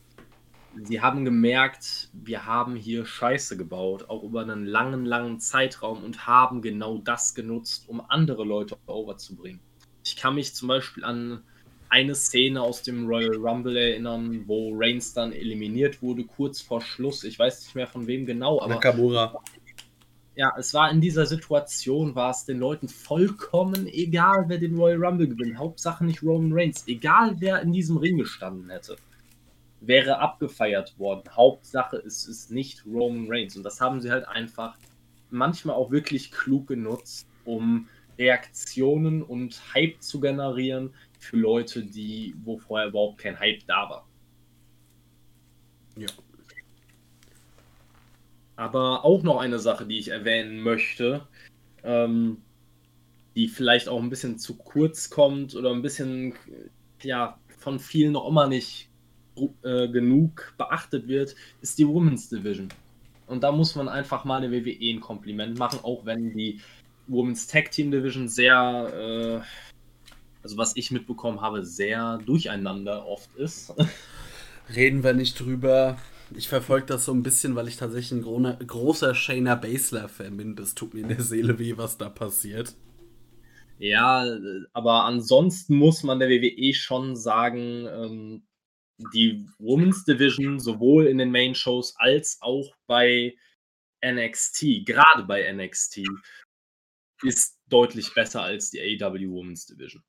Sie haben gemerkt, wir haben hier Scheiße gebaut, auch über einen langen, langen Zeitraum und haben genau das genutzt, um andere Leute overzubringen. Ich kann mich zum Beispiel an eine Szene aus dem Royal Rumble erinnern, wo Reigns dann eliminiert wurde, kurz vor Schluss. Ich weiß nicht mehr von wem genau, aber Nakamura ja, es war in dieser Situation, war es den Leuten vollkommen egal, wer den Royal Rumble gewinnt. Hauptsache nicht Roman Reigns. Egal, wer in diesem Ring gestanden hätte, wäre abgefeiert worden. Hauptsache, es ist nicht Roman Reigns. Und das haben sie halt einfach manchmal auch wirklich klug genutzt, um Reaktionen und Hype zu generieren für Leute, die, wo vorher überhaupt kein Hype da war. Ja, aber auch noch eine Sache, die ich erwähnen möchte, ähm, die vielleicht auch ein bisschen zu kurz kommt oder ein bisschen, ja, von vielen noch immer nicht äh, genug beachtet wird, ist die Women's Division. Und da muss man einfach mal eine WWE ein Kompliment machen, auch wenn die Women's Tag Team Division sehr, äh, also was ich mitbekommen habe, sehr durcheinander oft ist. Reden wir nicht drüber ich verfolge das so ein bisschen, weil ich tatsächlich ein großer Shayna Baszler-Fan bin. Das tut mir in der Seele weh, was da passiert. Ja, aber ansonsten muss man der WWE schon sagen, ähm, die Women's Division sowohl in den Main Shows als auch bei NXT, gerade bei NXT, ist deutlich besser als die AEW Women's Division.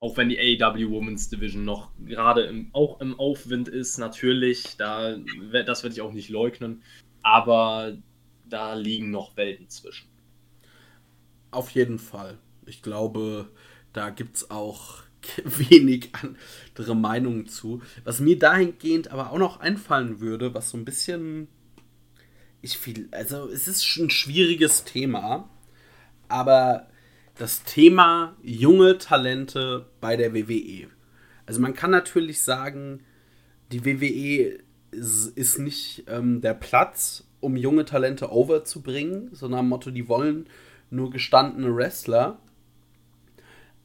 Auch wenn die AEW Women's Division noch gerade im, auch im Aufwind ist, natürlich, da, das werde ich auch nicht leugnen, aber da liegen noch Welten zwischen. Auf jeden Fall. Ich glaube, da gibt es auch wenig andere Meinungen zu. Was mir dahingehend aber auch noch einfallen würde, was so ein bisschen. Ich viel, also es ist ein schwieriges Thema, aber das Thema junge Talente bei der WWE. Also man kann natürlich sagen, die WWE ist, nicht ähm, der Platz, um junge Talente overzubringen, sondern Motto, die wollen nur gestandene Wrestler.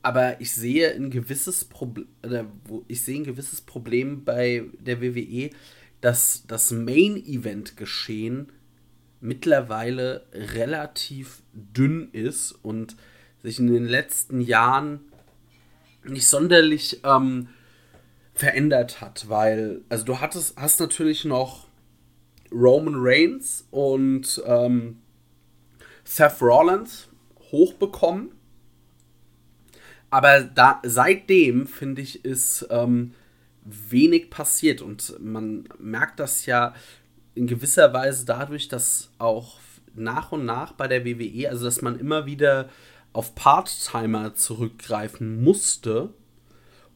Aber ich sehe ein gewisses Problem, ich sehe ein gewisses Problem bei der WWE, dass das Main-Event-Geschehen mittlerweile relativ dünn ist und sich in den letzten Jahren nicht sonderlich ähm, verändert hat, weil, also du hattest, hast natürlich noch Roman Reigns und ähm, Seth Rollins hochbekommen. Aber da, seitdem, finde ich, ist ähm, wenig passiert. Und man merkt das ja in gewisser Weise dadurch, dass auch nach und nach bei der WWE, also dass man immer wieder auf Part-Timer zurückgreifen musste,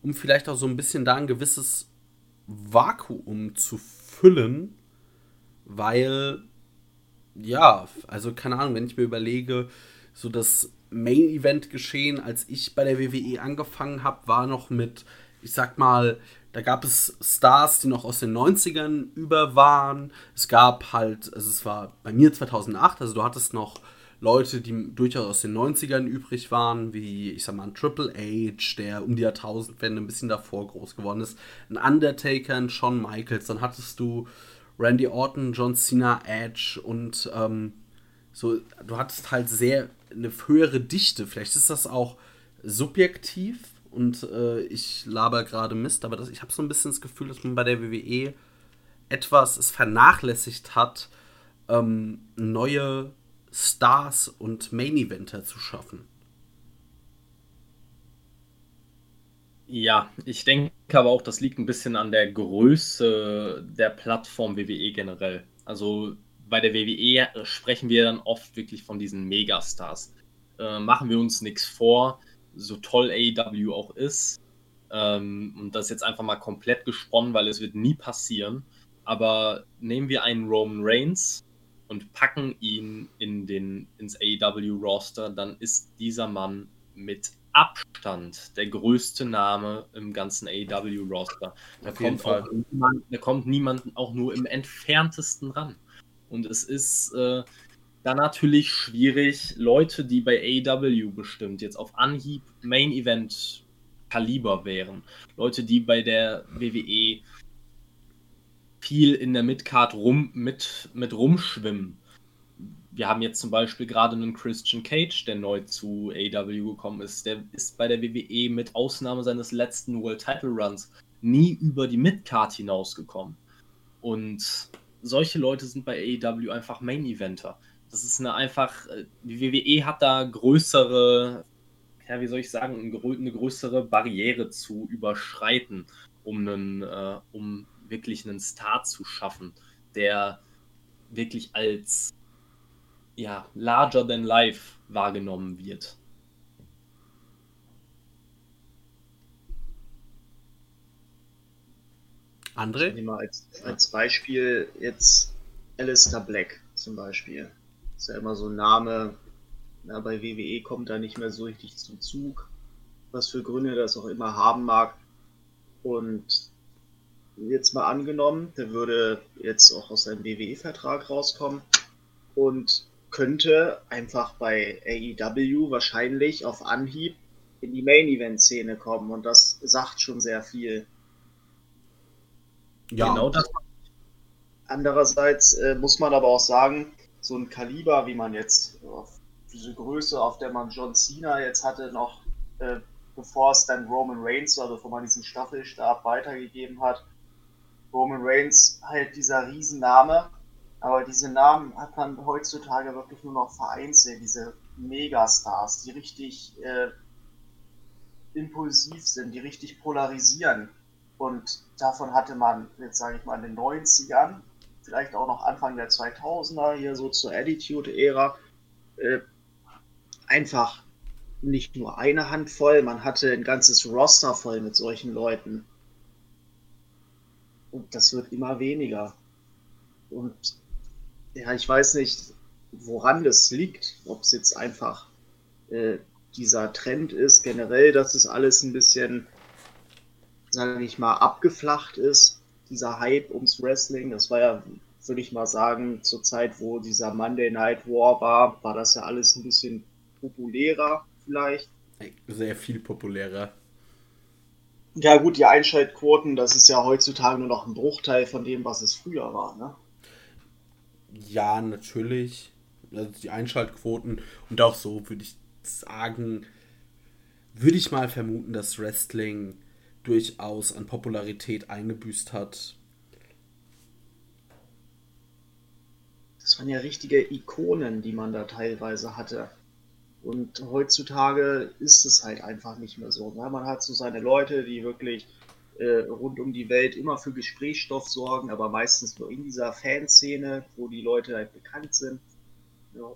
um vielleicht auch so ein bisschen da ein gewisses Vakuum zu füllen, weil, ja, also keine Ahnung, wenn ich mir überlege, so das Main-Event-Geschehen, als ich bei der WWE angefangen habe, war noch mit, ich sag mal, da gab es Stars, die noch aus den 90ern über waren. Es gab halt, also es war bei mir 2008, also du hattest noch Leute, die durchaus aus den 90ern übrig waren, wie, ich sag mal, ein Triple H, der um die Jahrtausendwende ein bisschen davor groß geworden ist, ein Undertaker, ein Shawn Michaels, dann hattest du Randy Orton, John Cena, Edge und ähm, so, du hattest halt sehr eine höhere Dichte. Vielleicht ist das auch subjektiv, und äh, ich laber gerade Mist, aber das, ich habe so ein bisschen das Gefühl, dass man bei der WWE etwas es vernachlässigt hat, ähm, neue Stars und Main-Eventer zu schaffen. Ja, ich denke aber auch, das liegt ein bisschen an der Größe der Plattform WWE generell. Also bei der WWE sprechen wir dann oft wirklich von diesen Megastars. Äh, machen wir uns nichts vor so toll AEW auch ist, ähm, und das jetzt einfach mal komplett gesponnen, weil es wird nie passieren, aber nehmen wir einen Roman Reigns und packen ihn in den, ins AEW-Roster, dann ist dieser Mann mit Abstand der größte Name im ganzen AEW-Roster. Da, kommt niemand, da kommt niemand auch nur im entferntesten ran. Und es ist äh, dann natürlich schwierig, Leute, die bei AW bestimmt jetzt auf Anhieb Main Event Kaliber wären. Leute, die bei der WWE viel in der Midcard rum, mit, mit rumschwimmen. Wir haben jetzt zum Beispiel gerade einen Christian Cage, der neu zu AW gekommen ist. Der ist bei der WWE mit Ausnahme seines letzten World Title Runs nie über die Midcard hinausgekommen. Und solche Leute sind bei AEW einfach Main Eventer. Das ist eine einfach, äh, die WWE hat da größere, ja, wie soll ich sagen, eine größere Barriere zu überschreiten, um einen, äh, um wirklich einen Star zu schaffen, der wirklich als ja, larger than life wahrgenommen wird. André? Ich nehme mal als, als Beispiel jetzt Alistair Black zum Beispiel. Ist ja immer so ein Name, na, bei WWE kommt da nicht mehr so richtig zum Zug, was für Gründe das auch immer haben mag. Und jetzt mal angenommen, der würde jetzt auch aus seinem WWE-Vertrag rauskommen und könnte einfach bei AEW wahrscheinlich auf Anhieb in die Main-Event-Szene kommen und das sagt schon sehr viel. Ja, genau das. Andererseits äh, muss man aber auch sagen, so ein Kaliber, wie man jetzt diese Größe, auf der man John Cena jetzt hatte, noch äh, bevor es dann Roman Reigns war, bevor man diesen Staffelstab weitergegeben hat. Roman Reigns halt dieser Riesenname, aber diese Namen hat man heutzutage wirklich nur noch vereinzelt, diese Megastars, die richtig äh, impulsiv sind, die richtig polarisieren. Und davon hatte man, jetzt sage ich mal, in den 90ern vielleicht auch noch Anfang der 2000er, hier so zur Attitude-Ära, äh, einfach nicht nur eine Handvoll, man hatte ein ganzes Roster voll mit solchen Leuten. Und das wird immer weniger. Und ja, ich weiß nicht, woran das liegt, ob es jetzt einfach äh, dieser Trend ist, generell, dass es alles ein bisschen, sage ich mal, abgeflacht ist dieser Hype ums Wrestling, das war ja, würde ich mal sagen, zur Zeit, wo dieser Monday Night War war, war das ja alles ein bisschen populärer vielleicht. Sehr viel populärer. Ja, gut, die Einschaltquoten, das ist ja heutzutage nur noch ein Bruchteil von dem, was es früher war, ne? Ja, natürlich. Also die Einschaltquoten und auch so würde ich sagen, würde ich mal vermuten, dass Wrestling durchaus an Popularität eingebüßt hat. Das waren ja richtige Ikonen, die man da teilweise hatte. Und heutzutage ist es halt einfach nicht mehr so. Ne? Man hat so seine Leute, die wirklich äh, rund um die Welt immer für Gesprächsstoff sorgen, aber meistens nur in dieser Fanszene, wo die Leute halt bekannt sind. Ja,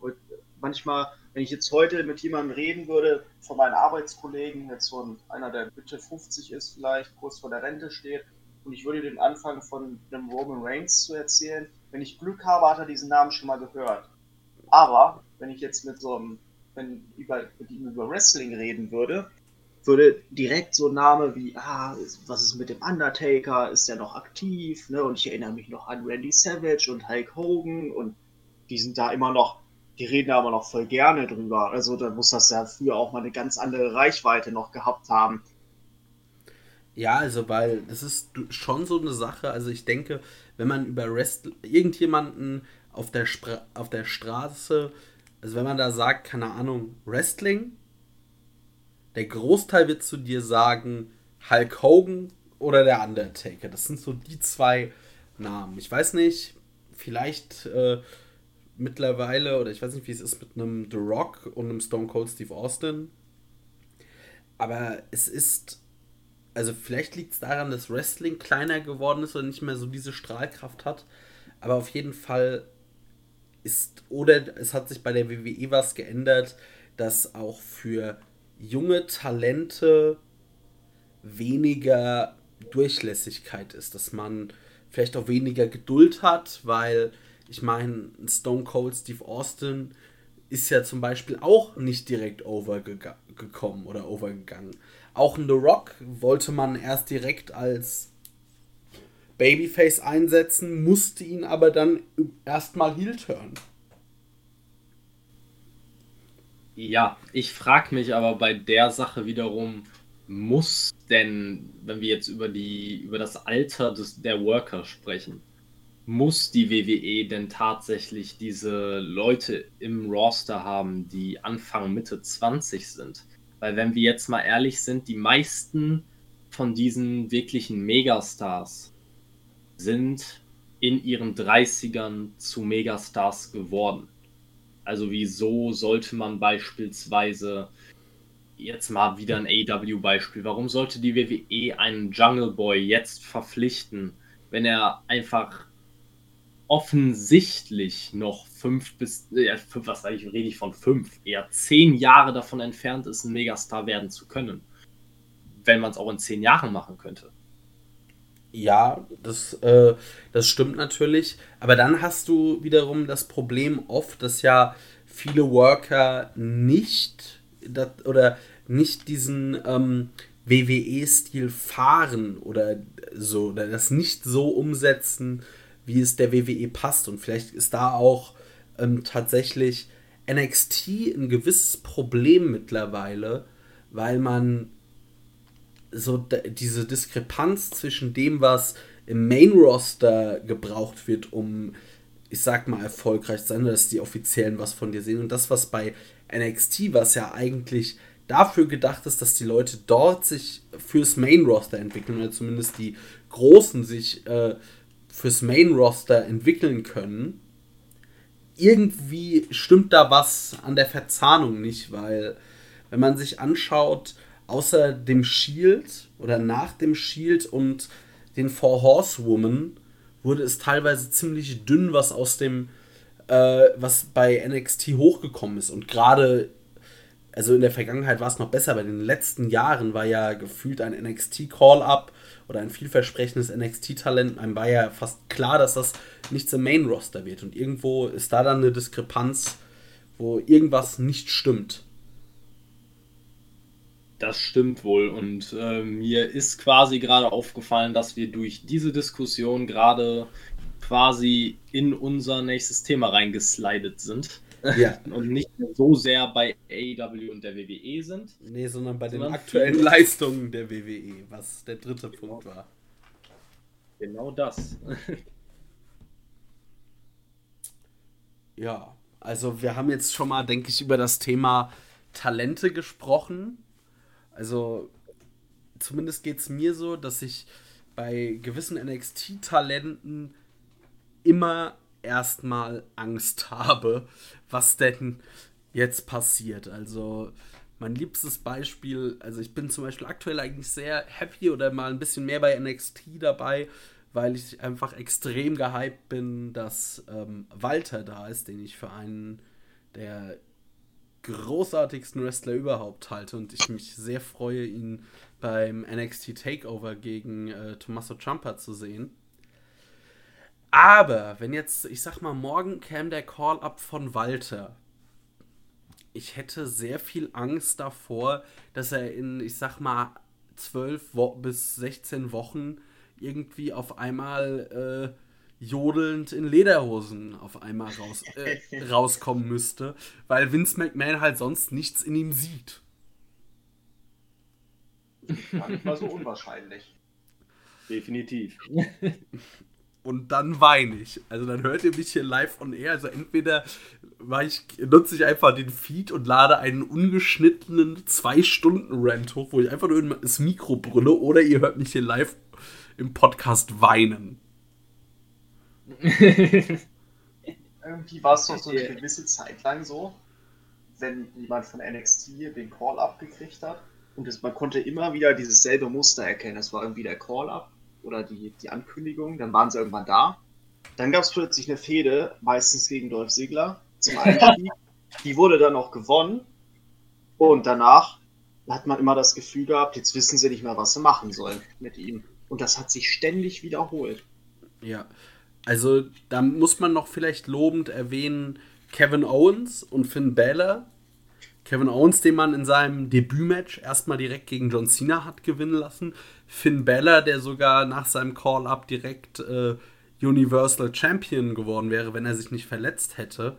manchmal, wenn ich jetzt heute mit jemandem reden würde, von meinen Arbeitskollegen, jetzt so ein, einer, der Mitte 50 ist, vielleicht kurz vor der Rente steht, und ich würde den Anfang von einem Roman Reigns zu erzählen, wenn ich Glück habe, hat er diesen Namen schon mal gehört. Aber wenn ich jetzt mit so einem wenn über, mit ihm über Wrestling reden würde, würde direkt so ein Name wie, ah, was ist mit dem Undertaker, ist der noch aktiv, ne? Und ich erinnere mich noch an Randy Savage und Hulk Hogan und die sind da immer noch, die reden aber noch voll gerne drüber. Also da muss das ja früher auch mal eine ganz andere Reichweite noch gehabt haben. Ja, also weil das ist schon so eine Sache. Also ich denke, wenn man über Wrestling irgendjemanden auf der, Spra auf der Straße also wenn man da sagt, keine Ahnung, Wrestling, der Großteil wird zu dir sagen Hulk Hogan oder der Undertaker. Das sind so die zwei Namen. Ich weiß nicht, vielleicht äh, mittlerweile, oder ich weiß nicht, wie es ist mit einem The Rock und einem Stone Cold Steve Austin. Aber es ist, also vielleicht liegt es daran, dass Wrestling kleiner geworden ist und nicht mehr so diese Strahlkraft hat. Aber auf jeden Fall ist, oder es hat sich bei der WWE was geändert, dass auch für junge Talente weniger Durchlässigkeit ist, dass man vielleicht auch weniger Geduld hat, weil ich meine, Stone Cold Steve Austin ist ja zum Beispiel auch nicht direkt overgekommen oder overgegangen. Auch in The Rock wollte man erst direkt als Babyface einsetzen, musste ihn aber dann erstmal Heel turn. Ja, ich frage mich aber bei der Sache wiederum, muss denn, wenn wir jetzt über, die, über das Alter des, der Worker sprechen, muss die WWE denn tatsächlich diese Leute im Roster haben, die Anfang Mitte 20 sind? Weil wenn wir jetzt mal ehrlich sind, die meisten von diesen wirklichen Megastars sind in ihren 30ern zu Megastars geworden. Also wieso sollte man beispielsweise jetzt mal wieder ein AW-Beispiel, warum sollte die WWE einen Jungle Boy jetzt verpflichten, wenn er einfach offensichtlich noch fünf bis, äh, fünf, was sage ich, rede ich von fünf, eher zehn Jahre davon entfernt ist, ein Megastar werden zu können. Wenn man es auch in zehn Jahren machen könnte. Ja, das, äh, das stimmt natürlich. Aber dann hast du wiederum das Problem oft, dass ja viele Worker nicht dat, oder nicht diesen ähm, WWE-Stil fahren oder so, oder das nicht so umsetzen, wie es der WWE passt. Und vielleicht ist da auch ähm, tatsächlich NXT ein gewisses Problem mittlerweile, weil man so diese Diskrepanz zwischen dem, was im Main Roster gebraucht wird, um, ich sag mal, erfolgreich zu sein, dass die Offiziellen was von dir sehen und das, was bei NXT, was ja eigentlich dafür gedacht ist, dass die Leute dort sich fürs Main Roster entwickeln oder zumindest die Großen sich äh, fürs Main Roster entwickeln können. Irgendwie stimmt da was an der Verzahnung nicht, weil wenn man sich anschaut, außer dem Shield oder nach dem Shield und den Four Horsewoman wurde es teilweise ziemlich dünn, was aus dem, äh, was bei NXT hochgekommen ist. Und gerade, also in der Vergangenheit war es noch besser, aber in den letzten Jahren war ja gefühlt ein NXT-Call-Up oder ein vielversprechendes NXT-Talent. Einem war ja fast klar, dass das nichts im Main-Roster wird. Und irgendwo ist da dann eine Diskrepanz, wo irgendwas nicht stimmt. Das stimmt wohl. Und äh, mir ist quasi gerade aufgefallen, dass wir durch diese Diskussion gerade quasi in unser nächstes Thema reingeslidet sind. ja. und nicht so sehr bei AEW und der WWE sind. Nee, sondern bei sondern den aktuellen Leistungen der WWE, was der dritte Punkt war. Genau das. ja, also wir haben jetzt schon mal, denke ich, über das Thema Talente gesprochen. Also zumindest geht es mir so, dass ich bei gewissen NXT-Talenten immer erstmal Angst habe, was denn jetzt passiert. Also mein liebstes Beispiel, also ich bin zum Beispiel aktuell eigentlich sehr happy oder mal ein bisschen mehr bei NXT dabei, weil ich einfach extrem gehypt bin, dass ähm, Walter da ist, den ich für einen der großartigsten Wrestler überhaupt halte und ich mich sehr freue, ihn beim NXT Takeover gegen äh, Tommaso Ciampa zu sehen. Aber wenn jetzt, ich sag mal, morgen käme der Call-up von Walter, ich hätte sehr viel Angst davor, dass er in, ich sag mal, 12 bis 16 Wochen irgendwie auf einmal äh, jodelnd in Lederhosen auf einmal raus, äh, rauskommen müsste, weil Vince McMahon halt sonst nichts in ihm sieht. Gar nicht mal so unwahrscheinlich. Definitiv. Und dann weine ich. Also dann hört ihr mich hier live on air. Also entweder ich, nutze ich einfach den Feed und lade einen ungeschnittenen 2-Stunden-Rant hoch, wo ich einfach nur ins Mikro brülle, oder ihr hört mich hier live im Podcast weinen. Irgendwie war es doch so eine gewisse Zeit lang so, wenn jemand von NXT den Call-Up gekriegt hat und das, man konnte immer wieder dieses selbe Muster erkennen. Es war irgendwie der Call-Up oder die, die Ankündigung, dann waren sie irgendwann da. Dann gab es plötzlich eine Fehde, meistens gegen Dolph Ziggler zum Einstieg. die wurde dann auch gewonnen und danach hat man immer das Gefühl gehabt, jetzt wissen sie nicht mehr, was sie machen sollen mit ihm. Und das hat sich ständig wiederholt. Ja, also da muss man noch vielleicht lobend erwähnen, Kevin Owens und Finn Balor. Kevin Owens, den man in seinem Debütmatch erstmal direkt gegen John Cena hat gewinnen lassen. Finn Balor, der sogar nach seinem Call-Up direkt äh, Universal Champion geworden wäre, wenn er sich nicht verletzt hätte.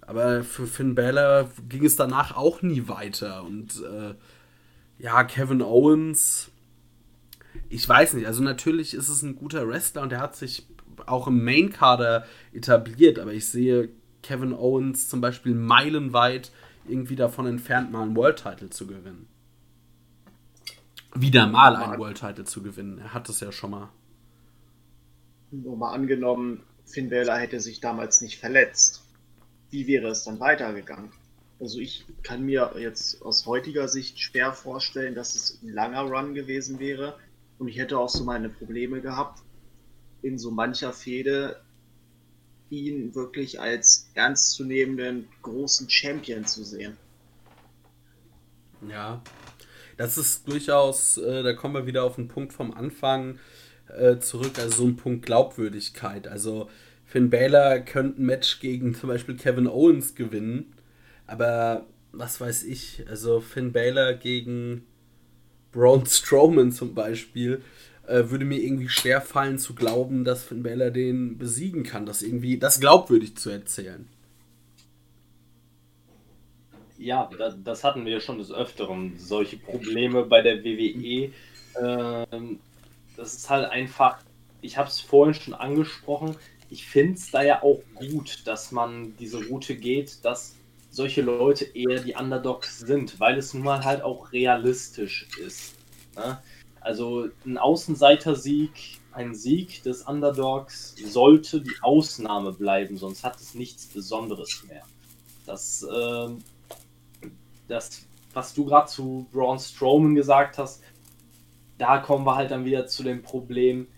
Aber für Finn Balor ging es danach auch nie weiter. Und äh, ja, Kevin Owens ich weiß nicht, also natürlich ist es ein guter Wrestler und er hat sich auch im Main-Kader etabliert, aber ich sehe Kevin Owens zum Beispiel meilenweit irgendwie davon entfernt, mal einen World-Title zu gewinnen. Wieder mal einen World-Title zu gewinnen. Er hat es ja schon mal. Nur mal angenommen, Finn Balor hätte sich damals nicht verletzt. Wie wäre es dann weitergegangen? Also ich kann mir jetzt aus heutiger Sicht schwer vorstellen, dass es ein langer Run gewesen wäre. Und ich hätte auch so meine Probleme gehabt, in so mancher Fehde ihn wirklich als ernstzunehmenden großen Champion zu sehen. Ja, das ist durchaus, äh, da kommen wir wieder auf den Punkt vom Anfang äh, zurück, also so ein Punkt Glaubwürdigkeit. Also Finn Balor könnte ein Match gegen zum Beispiel Kevin Owens gewinnen, aber was weiß ich, also Finn Balor gegen Braun Strowman zum Beispiel, äh, würde mir irgendwie schwer fallen zu glauben, dass Finn Balor den besiegen kann, das irgendwie, das glaubwürdig zu erzählen. Ja, das hatten wir schon des Öfteren, solche Probleme bei der WWE. Ähm, das ist halt einfach, ich habe es vorhin schon angesprochen, ich finde es da ja auch gut, dass man diese Route geht, dass solche Leute eher die Underdogs sind, weil es nun mal halt auch realistisch ist. Ne? Also ein Außenseiter-Sieg, ein Sieg des Underdogs sollte die Ausnahme bleiben, sonst hat es nichts Besonderes mehr. Das, äh, das was du gerade zu Braun Strowman gesagt hast, da kommen wir halt dann wieder zu dem Problem,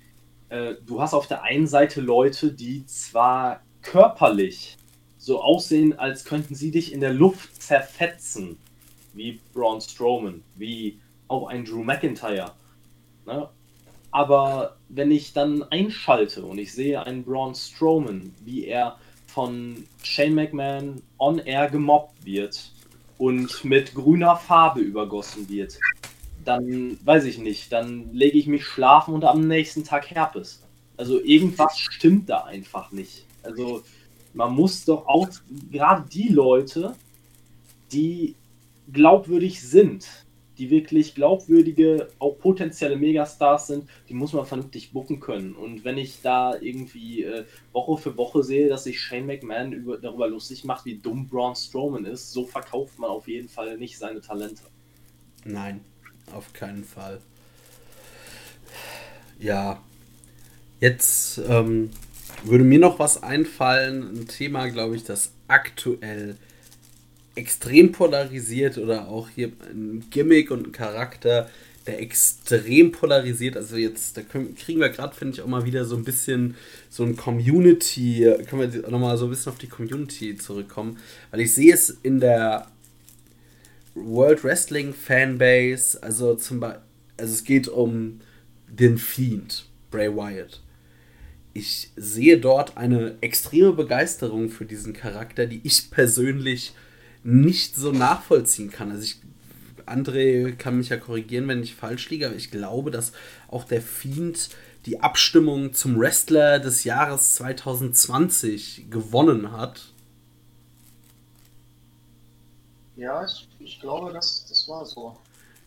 äh, du hast auf der einen Seite Leute, die zwar körperlich so aussehen, als könnten sie dich in der Luft zerfetzen, wie Braun Strowman, wie auch ein Drew McIntyre. Ne? Aber wenn ich dann einschalte und ich sehe einen Braun Strowman, wie er von Shane McMahon on air gemobbt wird und mit grüner Farbe übergossen wird, dann weiß ich nicht, dann lege ich mich schlafen und am nächsten Tag Herpes. Also irgendwas stimmt da einfach nicht. Also man muss doch auch gerade die Leute, die glaubwürdig sind, die wirklich glaubwürdige, auch potenzielle Megastars sind, die muss man vernünftig bucken können. Und wenn ich da irgendwie äh, Woche für Woche sehe, dass sich Shane McMahon über, darüber lustig macht, wie dumm Braun Strowman ist, so verkauft man auf jeden Fall nicht seine Talente. Nein, auf keinen Fall. Ja, jetzt ähm, würde mir noch was einfallen, ein Thema, glaube ich, das aktuell extrem polarisiert oder auch hier ein Gimmick und ein Charakter, der extrem polarisiert. Also jetzt, da kriegen wir gerade, finde ich, auch mal wieder so ein bisschen so ein Community, können wir nochmal so ein bisschen auf die Community zurückkommen, weil ich sehe es in der World Wrestling Fanbase, also zum Beispiel, also es geht um den Fiend, Bray Wyatt. Ich sehe dort eine extreme Begeisterung für diesen Charakter, die ich persönlich nicht so nachvollziehen kann. Also ich, André kann mich ja korrigieren, wenn ich falsch liege, aber ich glaube, dass auch der Fiend die Abstimmung zum Wrestler des Jahres 2020 gewonnen hat. Ja, ich, ich glaube, das, das war so.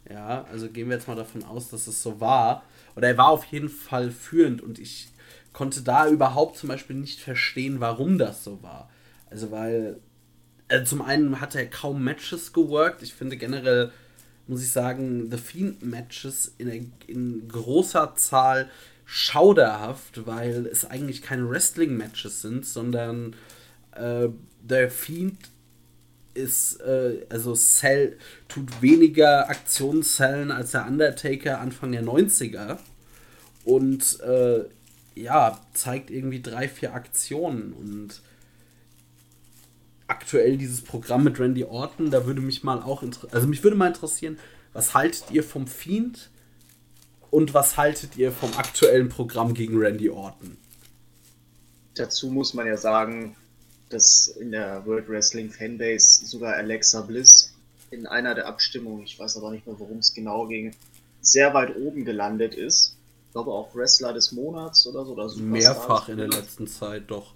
Ja, also gehen wir jetzt mal davon aus, dass es so war. Oder er war auf jeden Fall führend und ich konnte da überhaupt zum Beispiel nicht verstehen, warum das so war. Also weil also zum einen hat er kaum Matches geworkt. Ich finde generell, muss ich sagen, The Fiend Matches in, in großer Zahl schauderhaft, weil es eigentlich keine Wrestling-Matches sind, sondern äh, der Fiend ist, äh, also Cell tut weniger Aktionszellen als der Undertaker Anfang der 90er und äh, ja, zeigt irgendwie drei, vier Aktionen und aktuell dieses Programm mit Randy Orton, da würde mich mal auch also mich würde mal interessieren, was haltet ihr vom Fiend und was haltet ihr vom aktuellen Programm gegen Randy Orton? Dazu muss man ja sagen, dass in der World Wrestling Fanbase sogar Alexa Bliss in einer der Abstimmungen, ich weiß aber nicht mehr, worum es genau ging, sehr weit oben gelandet ist. Ich glaube auch Wrestler des Monats oder so. Oder Mehrfach in der letzten Zeit doch.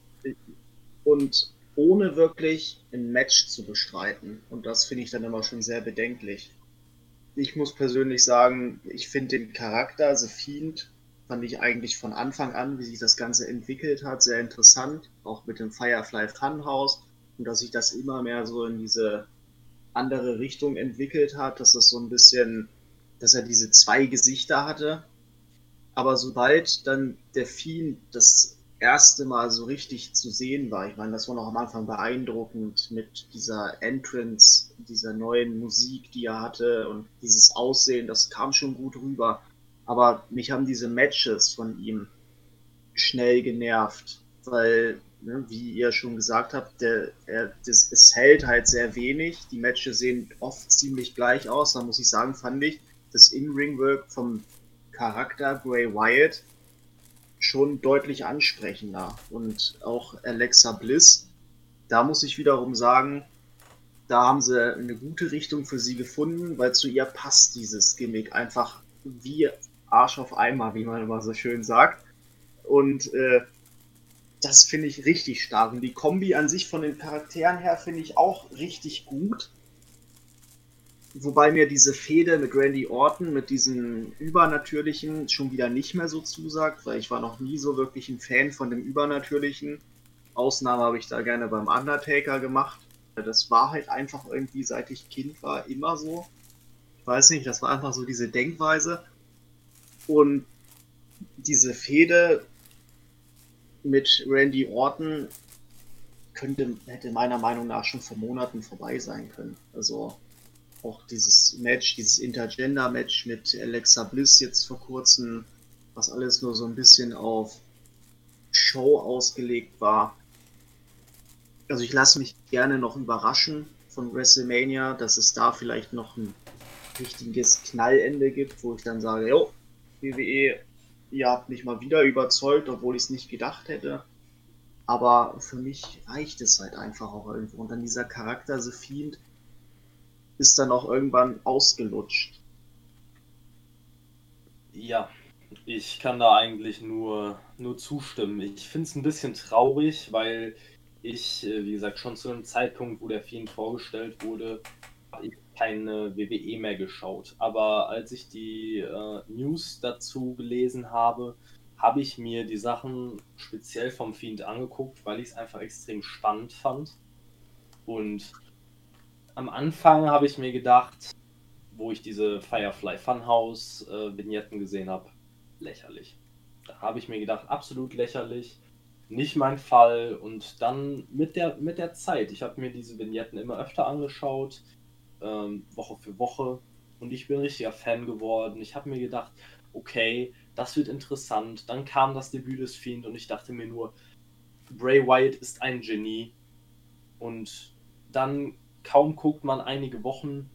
Und ohne wirklich ein Match zu bestreiten. Und das finde ich dann immer schon sehr bedenklich. Ich muss persönlich sagen, ich finde den Charakter The Fiend fand ich eigentlich von Anfang an, wie sich das Ganze entwickelt hat, sehr interessant. Auch mit dem Firefly Funhouse und dass sich das immer mehr so in diese andere Richtung entwickelt hat, dass das so ein bisschen, dass er diese zwei Gesichter hatte. Aber sobald dann der Fiend das erste Mal so richtig zu sehen war. Ich meine, das war noch am Anfang beeindruckend mit dieser Entrance, dieser neuen Musik, die er hatte und dieses Aussehen, das kam schon gut rüber. Aber mich haben diese Matches von ihm schnell genervt, weil, ne, wie ihr schon gesagt habt, der, er, das, es hält halt sehr wenig. Die Matches sehen oft ziemlich gleich aus. Da muss ich sagen, fand ich das In-Ring-Work vom Charakter Bray Wyatt schon deutlich ansprechender. Und auch Alexa Bliss, da muss ich wiederum sagen, da haben sie eine gute Richtung für sie gefunden, weil zu ihr passt dieses Gimmick einfach wie Arsch auf Eimer, wie man immer so schön sagt. Und äh, das finde ich richtig stark. Und die Kombi an sich von den Charakteren her finde ich auch richtig gut. Wobei mir diese Fehde mit Randy Orton, mit diesem Übernatürlichen schon wieder nicht mehr so zusagt, weil ich war noch nie so wirklich ein Fan von dem Übernatürlichen. Ausnahme habe ich da gerne beim Undertaker gemacht. Das war halt einfach irgendwie, seit ich Kind war, immer so. Ich weiß nicht, das war einfach so diese Denkweise. Und diese Fehde mit Randy Orton könnte, hätte meiner Meinung nach schon vor Monaten vorbei sein können. Also auch dieses Match, dieses Intergender-Match mit Alexa Bliss jetzt vor kurzem, was alles nur so ein bisschen auf Show ausgelegt war. Also ich lasse mich gerne noch überraschen von WrestleMania, dass es da vielleicht noch ein richtiges Knallende gibt, wo ich dann sage, jo, WWE, ihr habt mich mal wieder überzeugt, obwohl ich es nicht gedacht hätte. Aber für mich reicht es halt einfach auch irgendwo. Und dann dieser Charakter The Fiend, ist dann auch irgendwann ausgelutscht. Ja, ich kann da eigentlich nur, nur zustimmen. Ich finde es ein bisschen traurig, weil ich, äh, wie gesagt, schon zu einem Zeitpunkt, wo der Fiend vorgestellt wurde, habe ich keine WWE mehr geschaut. Aber als ich die äh, News dazu gelesen habe, habe ich mir die Sachen speziell vom Fiend angeguckt, weil ich es einfach extrem spannend fand. Und am Anfang habe ich mir gedacht, wo ich diese Firefly Funhouse äh, Vignetten gesehen habe, lächerlich. Da habe ich mir gedacht, absolut lächerlich, nicht mein Fall. Und dann mit der, mit der Zeit, ich habe mir diese Vignetten immer öfter angeschaut, ähm, Woche für Woche. Und ich bin richtiger Fan geworden. Ich habe mir gedacht, okay, das wird interessant. Dann kam das Debüt des Fiend und ich dachte mir nur, Bray Wyatt ist ein Genie. Und dann kaum guckt man einige Wochen,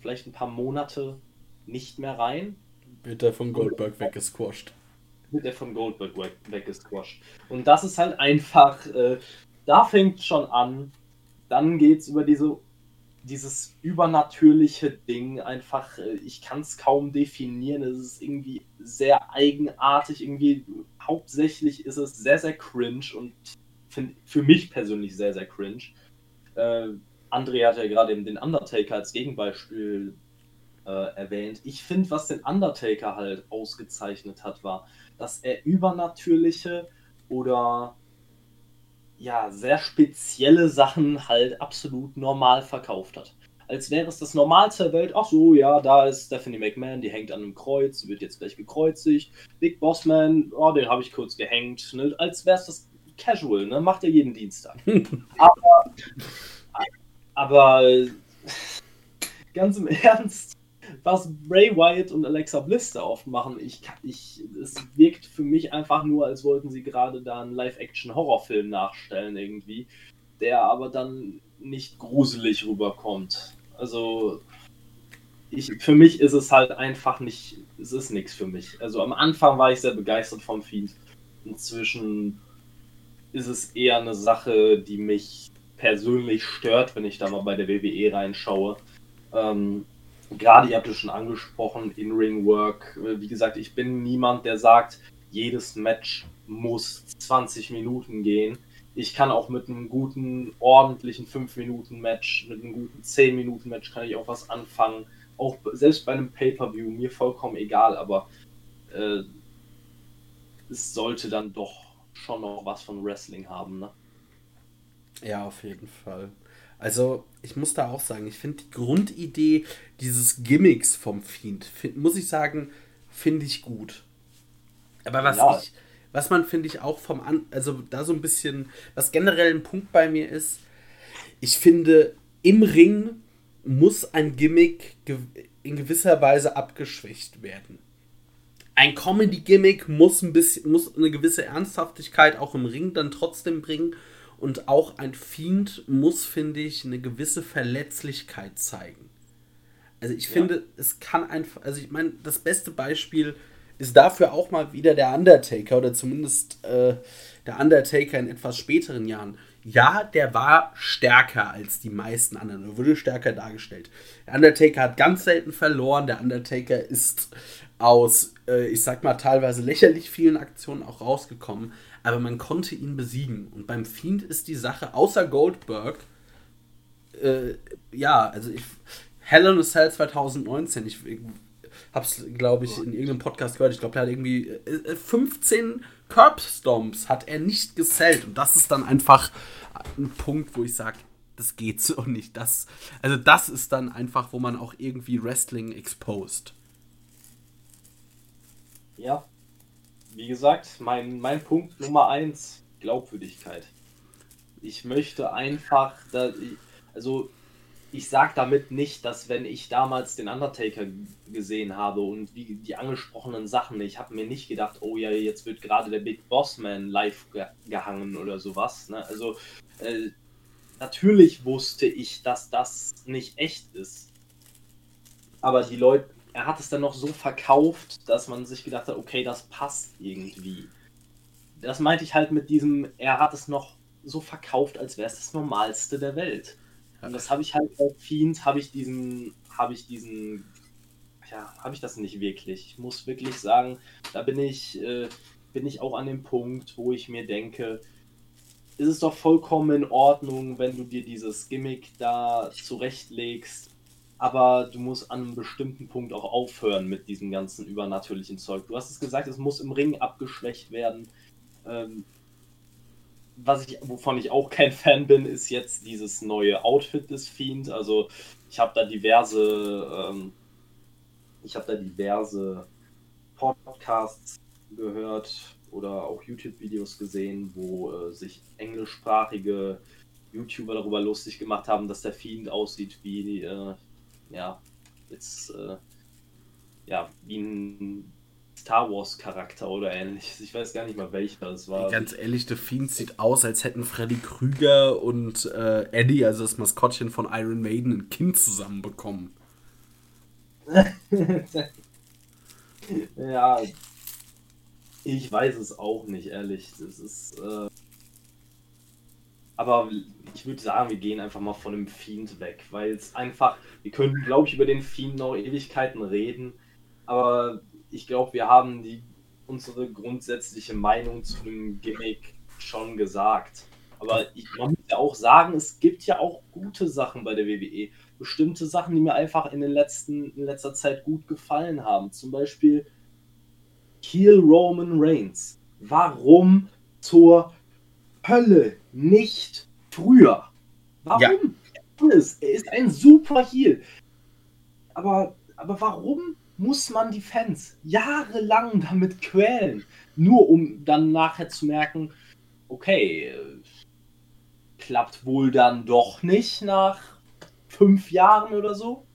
vielleicht ein paar Monate nicht mehr rein. Wird er von Goldberg weggesquasht. Wird er von Goldberg weggesquasht. Und das ist halt einfach, äh, da fängt schon an. Dann geht es über diese dieses übernatürliche Ding einfach, äh, ich kann es kaum definieren. Es ist irgendwie sehr eigenartig, irgendwie hauptsächlich ist es sehr, sehr cringe und find, für mich persönlich sehr, sehr cringe. Äh, André hat ja gerade eben den Undertaker als Gegenbeispiel äh, erwähnt. Ich finde, was den Undertaker halt ausgezeichnet hat, war, dass er übernatürliche oder ja, sehr spezielle Sachen halt absolut normal verkauft hat. Als wäre es das Normalste der Welt. Ach so, ja, da ist Stephanie McMahon, die hängt an einem Kreuz, wird jetzt gleich gekreuzigt. Big Boss Man, oh, den habe ich kurz gehängt. Ne? Als wäre es das casual, ne? Macht er jeden Dienstag. aber, aber ganz im Ernst, was Bray Wyatt und Alexa Bliss da oft machen, ich, ich, es wirkt für mich einfach nur, als wollten sie gerade da einen Live-Action-Horrorfilm nachstellen irgendwie, der aber dann nicht gruselig rüberkommt. Also ich, für mich ist es halt einfach nicht, es ist nichts für mich. Also am Anfang war ich sehr begeistert vom Fiend. Inzwischen ist es eher eine Sache, die mich persönlich stört, wenn ich da mal bei der WWE reinschaue. Ähm, gerade, ihr habt es schon angesprochen, In-Ring-Work. Äh, wie gesagt, ich bin niemand, der sagt, jedes Match muss 20 Minuten gehen. Ich kann auch mit einem guten, ordentlichen 5-Minuten-Match, mit einem guten 10-Minuten-Match kann ich auch was anfangen. Auch selbst bei einem Pay-Per-View, mir vollkommen egal, aber äh, es sollte dann doch schon noch was von Wrestling haben, ne? Ja, auf jeden Fall. Also, ich muss da auch sagen, ich finde die Grundidee dieses Gimmicks vom Fiend, find, muss ich sagen, finde ich gut. Aber was ja. ich, was man finde ich auch vom An, also da so ein bisschen, was generell ein Punkt bei mir ist, ich finde, im Ring muss ein Gimmick in gewisser Weise abgeschwächt werden. Ein Comedy-Gimmick muss ein bisschen, muss eine gewisse Ernsthaftigkeit auch im Ring dann trotzdem bringen und auch ein Fiend muss, finde ich, eine gewisse Verletzlichkeit zeigen. Also ich finde, ja. es kann einfach, also ich meine, das beste Beispiel ist dafür auch mal wieder der Undertaker oder zumindest äh, der Undertaker in etwas späteren Jahren. Ja, der war stärker als die meisten anderen, er wurde stärker dargestellt. Der Undertaker hat ganz selten verloren, der Undertaker ist aus, äh, ich sag mal, teilweise lächerlich vielen Aktionen auch rausgekommen aber man konnte ihn besiegen. Und beim Fiend ist die Sache, außer Goldberg, äh, ja, also ich, Hell in a Cell 2019, ich, ich hab's, glaube ich, in irgendeinem Podcast gehört, ich glaube, der hat irgendwie äh, 15 Curbstomps hat er nicht gesellt. Und das ist dann einfach ein Punkt, wo ich sage, das geht so nicht. Das, also das ist dann einfach, wo man auch irgendwie Wrestling exposed. Ja, wie gesagt, mein, mein Punkt Nummer eins, Glaubwürdigkeit. Ich möchte einfach, da, also ich sage damit nicht, dass wenn ich damals den Undertaker gesehen habe und wie die angesprochenen Sachen, ich habe mir nicht gedacht, oh ja, jetzt wird gerade der Big Boss Man live ge gehangen oder sowas. Ne? Also äh, natürlich wusste ich, dass das nicht echt ist. Aber die Leute, er hat es dann noch so verkauft, dass man sich gedacht hat, okay, das passt irgendwie. Das meinte ich halt mit diesem, er hat es noch so verkauft, als wäre es das Normalste der Welt. Und das habe ich halt bei Fiend, habe ich diesen, habe ich diesen, ja, habe ich das nicht wirklich. Ich muss wirklich sagen, da bin ich, äh, bin ich auch an dem Punkt, wo ich mir denke, ist es doch vollkommen in Ordnung, wenn du dir dieses Gimmick da zurechtlegst. Aber du musst an einem bestimmten Punkt auch aufhören mit diesem ganzen übernatürlichen Zeug. Du hast es gesagt, es muss im Ring abgeschwächt werden. Ähm, was ich, wovon ich auch kein Fan bin, ist jetzt dieses neue Outfit des Fiend. Also ich habe da diverse, ähm, ich habe da diverse Podcasts gehört oder auch YouTube-Videos gesehen, wo äh, sich englischsprachige YouTuber darüber lustig gemacht haben, dass der Fiend aussieht wie, äh, ja, jetzt, äh, ja, wie ein Star Wars Charakter oder ähnliches. Ich weiß gar nicht mal welcher das war. Ganz ehrlich, der Fiend sieht aus, als hätten Freddy Krüger und äh, Eddie, also das Maskottchen von Iron Maiden, ein Kind zusammenbekommen. ja, ich weiß es auch nicht, ehrlich. Das ist. Äh aber ich würde sagen, wir gehen einfach mal von dem Fiend weg, weil es einfach. Wir können, glaube ich, über den Fiend noch Ewigkeiten reden, aber ich glaube, wir haben die, unsere grundsätzliche Meinung zu dem Gimmick schon gesagt. Aber ich, man muss ja auch sagen, es gibt ja auch gute Sachen bei der WWE. Bestimmte Sachen, die mir einfach in, den letzten, in letzter Zeit gut gefallen haben. Zum Beispiel Heel Roman Reigns. Warum zur Hölle nicht früher? Warum? Ja. Er ist ein super Heel. Aber, aber warum muss man die Fans jahrelang damit quälen? Nur um dann nachher zu merken, okay, klappt wohl dann doch nicht nach fünf Jahren oder so?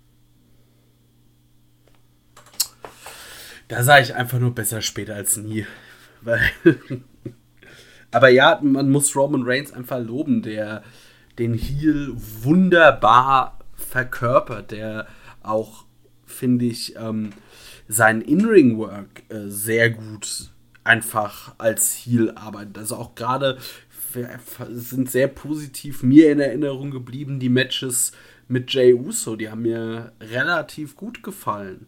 Da sage ich einfach nur besser später als nie. Weil Aber ja, man muss Roman Reigns einfach loben, der den Heel wunderbar verkörpert, der auch, finde ich, ähm, sein In-Ring-Work äh, sehr gut einfach als Heel arbeitet. Also auch gerade sind sehr positiv mir in Erinnerung geblieben, die Matches mit Jay Uso, die haben mir relativ gut gefallen.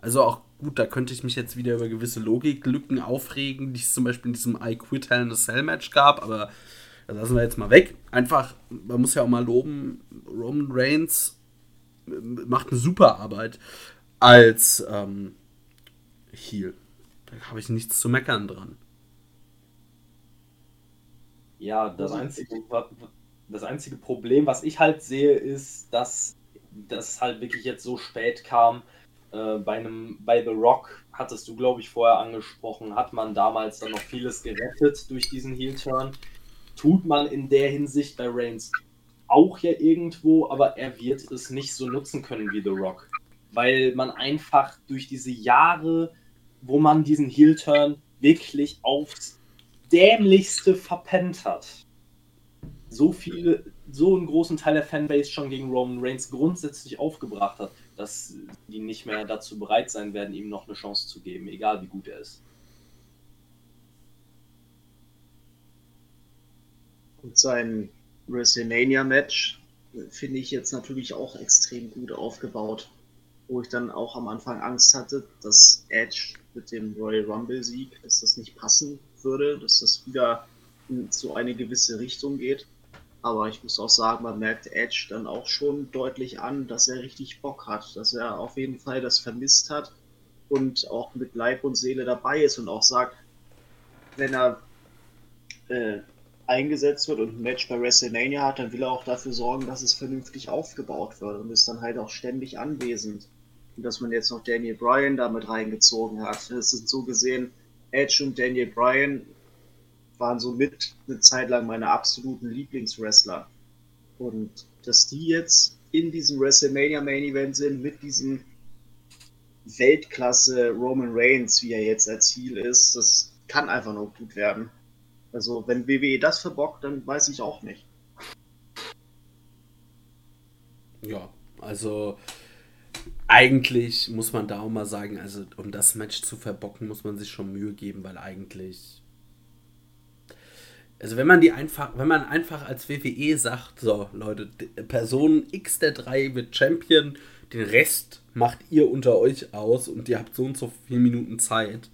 Also auch gut, da könnte ich mich jetzt wieder über gewisse Logiklücken aufregen, die es zum Beispiel in diesem I Quit Hell in a Cell Match gab, aber das lassen wir jetzt mal weg. Einfach, man muss ja auch mal loben, Roman Reigns macht eine super Arbeit als ähm, Heel. Da habe ich nichts zu meckern dran. Ja, das einzige, das einzige Problem, was ich halt sehe, ist, dass das halt wirklich jetzt so spät kam, äh, bei einem, bei The Rock hattest du, glaube ich, vorher angesprochen, hat man damals dann noch vieles gerettet durch diesen Heel-Turn. Tut man in der Hinsicht bei Reigns auch ja irgendwo, aber er wird es nicht so nutzen können wie The Rock. Weil man einfach durch diese Jahre, wo man diesen Heel-Turn wirklich aufs dämlichste verpennt hat, so viele, so einen großen Teil der Fanbase schon gegen Roman Reigns grundsätzlich aufgebracht hat, dass die nicht mehr dazu bereit sein werden, ihm noch eine Chance zu geben, egal wie gut er ist. Und sein WrestleMania-Match finde ich jetzt natürlich auch extrem gut aufgebaut, wo ich dann auch am Anfang Angst hatte, dass Edge mit dem Royal Rumble-Sieg, dass das nicht passen würde, dass das wieder in so eine gewisse Richtung geht. Aber ich muss auch sagen, man merkt Edge dann auch schon deutlich an, dass er richtig Bock hat, dass er auf jeden Fall das vermisst hat und auch mit Leib und Seele dabei ist und auch sagt, wenn er äh, eingesetzt wird und ein Match bei WrestleMania hat, dann will er auch dafür sorgen, dass es vernünftig aufgebaut wird und ist dann halt auch ständig anwesend. Und dass man jetzt noch Daniel Bryan damit reingezogen hat. Das sind so gesehen Edge und Daniel Bryan waren so mit eine Zeit lang meine absoluten Lieblingswrestler. Und dass die jetzt in diesem WrestleMania Main Event sind mit diesem Weltklasse Roman Reigns, wie er jetzt als Ziel ist, das kann einfach nur gut werden. Also, wenn WWE das verbockt, dann weiß ich auch nicht. Ja, also eigentlich muss man da auch mal sagen, also um das Match zu verbocken, muss man sich schon Mühe geben, weil eigentlich also wenn man die einfach, wenn man einfach als WWE sagt, so Leute, Person X der drei wird Champion, den Rest macht ihr unter euch aus und ihr habt so und so viele Minuten Zeit,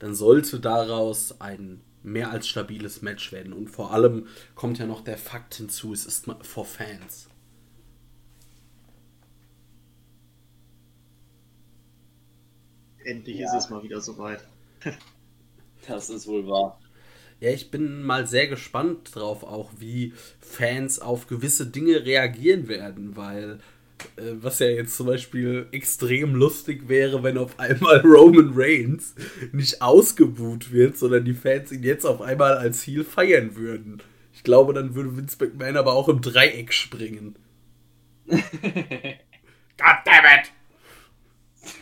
dann sollte daraus ein mehr als stabiles Match werden. Und vor allem kommt ja noch der Fakt hinzu, es ist vor Fans. Endlich ja. ist es mal wieder soweit. das ist wohl wahr. Ja, ich bin mal sehr gespannt drauf, auch wie Fans auf gewisse Dinge reagieren werden, weil äh, was ja jetzt zum Beispiel extrem lustig wäre, wenn auf einmal Roman Reigns nicht ausgebuht wird, sondern die Fans ihn jetzt auf einmal als Heel feiern würden. Ich glaube, dann würde Vince McMahon aber auch im Dreieck springen. God damn it!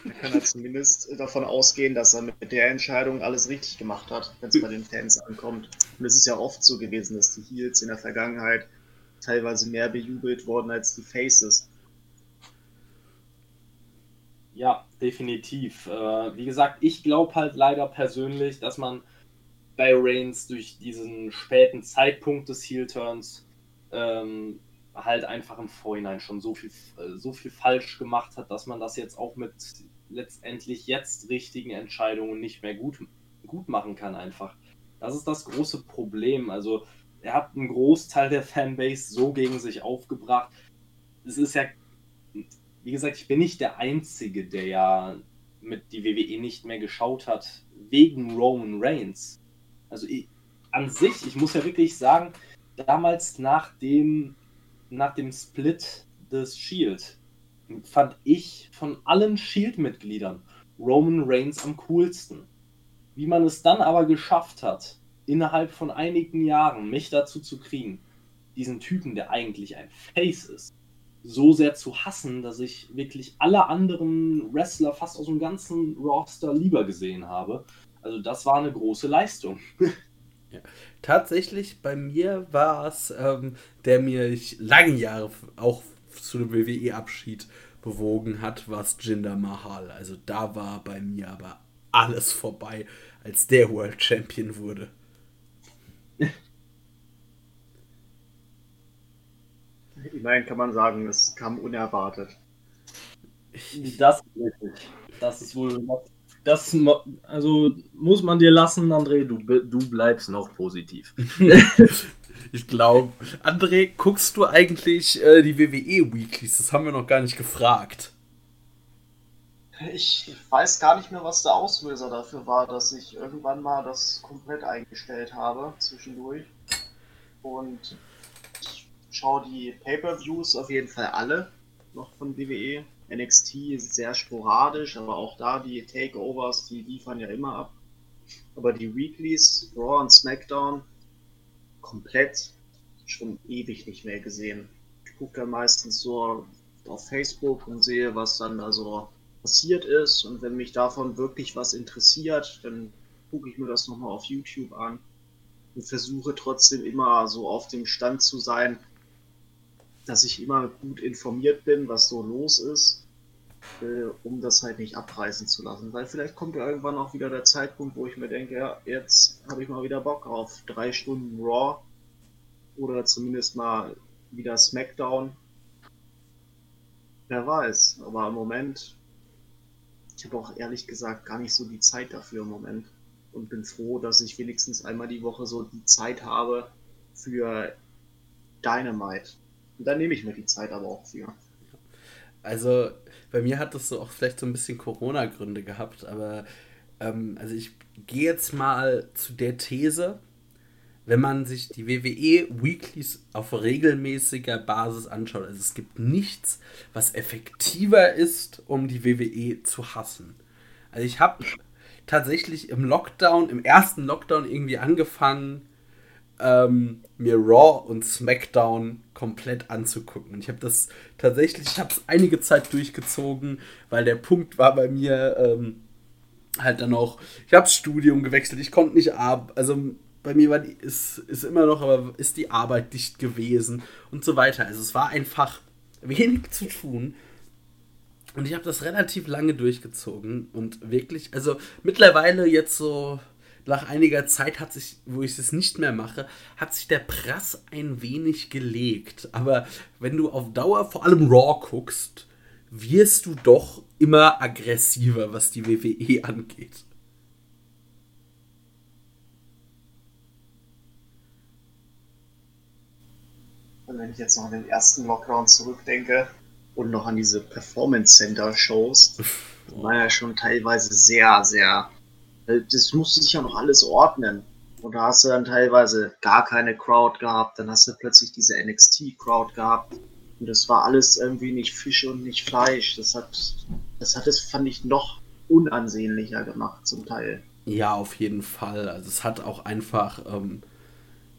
Man kann er zumindest davon ausgehen, dass er mit der Entscheidung alles richtig gemacht hat, wenn es bei den Fans ankommt. Und es ist ja oft so gewesen, dass die Heels in der Vergangenheit teilweise mehr bejubelt wurden als die Faces. Ja, definitiv. Äh, wie gesagt, ich glaube halt leider persönlich, dass man bei Reigns durch diesen späten Zeitpunkt des Heel-Turns ähm, halt einfach im Vorhinein schon so viel, äh, so viel falsch gemacht hat, dass man das jetzt auch mit letztendlich jetzt richtigen Entscheidungen nicht mehr gut, gut machen kann einfach. Das ist das große Problem. Also er hat einen Großteil der Fanbase so gegen sich aufgebracht. Es ist ja wie gesagt, ich bin nicht der Einzige, der ja mit die WWE nicht mehr geschaut hat, wegen Roman Reigns. Also ich, an sich, ich muss ja wirklich sagen, damals nach dem, nach dem Split des Shield fand ich von allen Shield-Mitgliedern Roman Reigns am coolsten. Wie man es dann aber geschafft hat, innerhalb von einigen Jahren mich dazu zu kriegen, diesen Typen, der eigentlich ein Face ist, so sehr zu hassen, dass ich wirklich alle anderen Wrestler fast aus dem ganzen Roster lieber gesehen habe. Also das war eine große Leistung. Ja. Tatsächlich bei mir war es, ähm, der mir lange Jahre auch zu dem WWE-Abschied bewogen hat, war es Jinder Mahal. Also da war bei mir aber alles vorbei, als der World Champion wurde. Immerhin kann man sagen, es kam unerwartet. Das ist richtig. Das ist wohl. Das also muss man dir lassen, André. Du, du bleibst noch positiv. ich glaube. André, guckst du eigentlich äh, die WWE Weeklies? Das haben wir noch gar nicht gefragt. Ich weiß gar nicht mehr, was der Auslöser dafür war, dass ich irgendwann mal das komplett eingestellt habe zwischendurch. Und schaue die Pay-Per-Views auf jeden Fall alle noch von WWE. NXT sehr sporadisch, aber auch da die Takeovers, die liefern ja immer ab. Aber die Weeklies, Raw und SmackDown, komplett schon ewig nicht mehr gesehen. Ich gucke dann meistens so auf Facebook und sehe, was dann da so passiert ist. Und wenn mich davon wirklich was interessiert, dann gucke ich mir das nochmal auf YouTube an und versuche trotzdem immer so auf dem Stand zu sein, dass ich immer gut informiert bin, was so los ist, äh, um das halt nicht abreißen zu lassen. Weil vielleicht kommt ja irgendwann auch wieder der Zeitpunkt, wo ich mir denke, ja, jetzt habe ich mal wieder Bock auf drei Stunden Raw oder zumindest mal wieder SmackDown. Wer weiß, aber im Moment, ich habe auch ehrlich gesagt gar nicht so die Zeit dafür im Moment und bin froh, dass ich wenigstens einmal die Woche so die Zeit habe für Dynamite und dann nehme ich mir die Zeit aber auch für. Also bei mir hat das so auch vielleicht so ein bisschen Corona-Gründe gehabt, aber ähm, also ich gehe jetzt mal zu der These, wenn man sich die WWE Weeklies auf regelmäßiger Basis anschaut, also es gibt nichts, was effektiver ist, um die WWE zu hassen. Also ich habe tatsächlich im Lockdown, im ersten Lockdown irgendwie angefangen, ähm, mir Raw und SmackDown komplett anzugucken. Und ich habe das tatsächlich, ich habe es einige Zeit durchgezogen, weil der Punkt war bei mir ähm, halt dann auch, ich habe das Studium gewechselt, ich konnte nicht ab, also bei mir war die, ist, ist immer noch, aber ist die Arbeit dicht gewesen und so weiter. Also es war einfach wenig zu tun. Und ich habe das relativ lange durchgezogen und wirklich, also mittlerweile jetzt so nach einiger Zeit hat sich, wo ich es nicht mehr mache, hat sich der Prass ein wenig gelegt. Aber wenn du auf Dauer vor allem Raw guckst, wirst du doch immer aggressiver, was die WWE angeht. Und wenn ich jetzt noch an den ersten Lockdown zurückdenke und noch an diese Performance Center Shows, oh. war ja schon teilweise sehr, sehr äh, das musste sich ja noch alles ordnen. Und da hast du dann teilweise gar keine Crowd gehabt, dann hast du plötzlich diese NXT-Crowd gehabt. Und das war alles irgendwie nicht Fisch und nicht Fleisch. Das hat, das hat es, fand ich, noch unansehnlicher gemacht zum Teil. Ja, auf jeden Fall. Also es hat auch einfach ähm,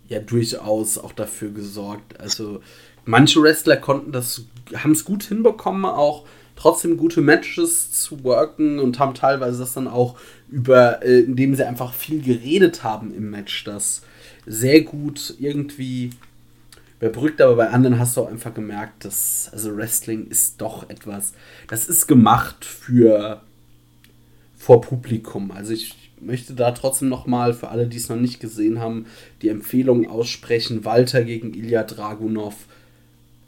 ja durchaus auch dafür gesorgt. Also manche Wrestler konnten das, haben es gut hinbekommen, auch trotzdem gute Matches zu worken und haben teilweise das dann auch über, äh, indem sie einfach viel geredet haben im Match, das sehr gut irgendwie überbrückt, aber bei anderen hast du auch einfach gemerkt, dass also Wrestling ist doch etwas, das ist gemacht für vor Publikum. Also ich möchte da trotzdem noch mal für alle, die es noch nicht gesehen haben, die Empfehlung aussprechen. Walter gegen Ilya Dragunov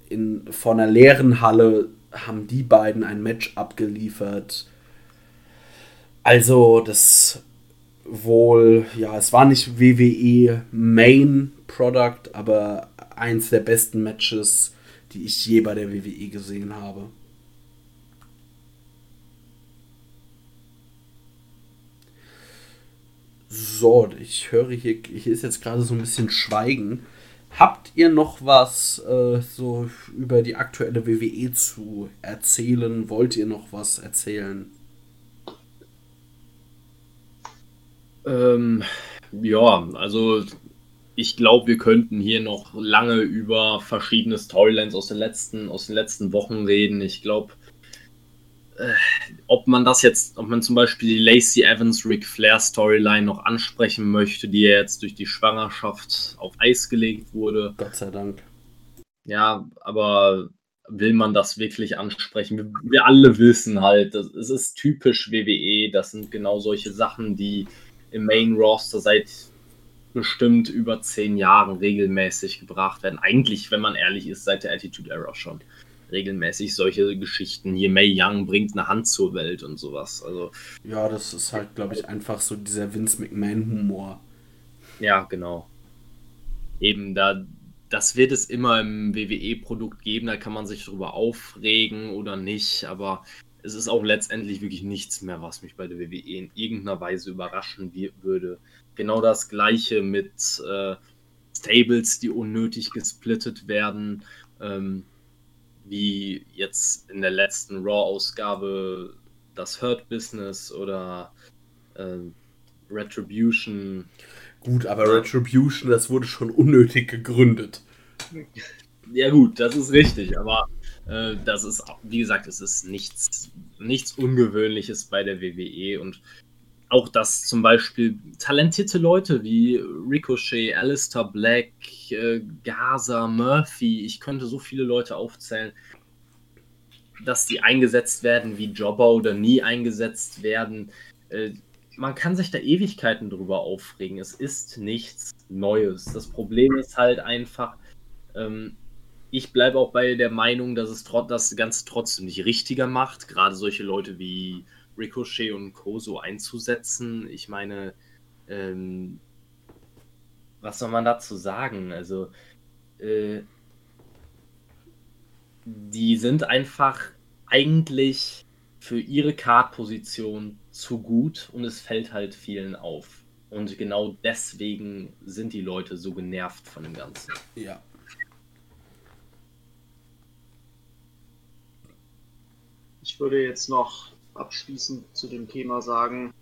in vor einer leeren Halle haben die beiden ein Match abgeliefert. Also das wohl, ja, es war nicht WWE Main Product, aber eins der besten Matches, die ich je bei der WWE gesehen habe. So, ich höre hier, hier ist jetzt gerade so ein bisschen Schweigen. Habt ihr noch was äh, so über die aktuelle WWE zu erzählen? Wollt ihr noch was erzählen? Ähm, ja, also ich glaube, wir könnten hier noch lange über verschiedene Storylines aus den letzten, aus den letzten Wochen reden. Ich glaube, äh, ob man das jetzt, ob man zum Beispiel die Lacey Evans Ric Flair Storyline noch ansprechen möchte, die ja jetzt durch die Schwangerschaft auf Eis gelegt wurde. Gott sei Dank. Ja, aber will man das wirklich ansprechen? Wir, wir alle wissen halt, das, es ist typisch WWE, das sind genau solche Sachen, die im Main Roster seit bestimmt über zehn Jahren regelmäßig gebracht werden. Eigentlich, wenn man ehrlich ist, seit der Attitude Era schon regelmäßig solche Geschichten. Hier May Young bringt eine Hand zur Welt und sowas. Also ja, das ist halt, glaube ich, einfach so dieser Vince McMahon-Humor. Ja, genau. Eben da, das wird es immer im WWE-Produkt geben. Da kann man sich darüber aufregen oder nicht. Aber es ist auch letztendlich wirklich nichts mehr, was mich bei der WWE in irgendeiner Weise überraschen würde. Genau das gleiche mit äh, Stables, die unnötig gesplittet werden. Ähm, wie jetzt in der letzten Raw-Ausgabe das Hurt Business oder äh, Retribution. Gut, aber Retribution, das wurde schon unnötig gegründet. Ja gut, das ist richtig, aber äh, das ist, wie gesagt, es ist nichts, nichts Ungewöhnliches bei der WWE und auch, dass zum Beispiel talentierte Leute wie Ricochet, Alistair Black, äh, Gaza, Murphy, ich könnte so viele Leute aufzählen, dass die eingesetzt werden wie Jobber oder nie eingesetzt werden. Äh, man kann sich da Ewigkeiten drüber aufregen. Es ist nichts Neues. Das Problem ist halt einfach, ähm, ich bleibe auch bei der Meinung, dass es das Ganze trotzdem nicht richtiger macht. Gerade solche Leute wie Ricochet und Co. so einzusetzen. Ich meine, ähm, was soll man dazu sagen? Also, äh, die sind einfach eigentlich für ihre Card-Position zu gut und es fällt halt vielen auf. Und genau deswegen sind die Leute so genervt von dem Ganzen. Ja. Ich würde jetzt noch abschließend zu dem Thema sagen,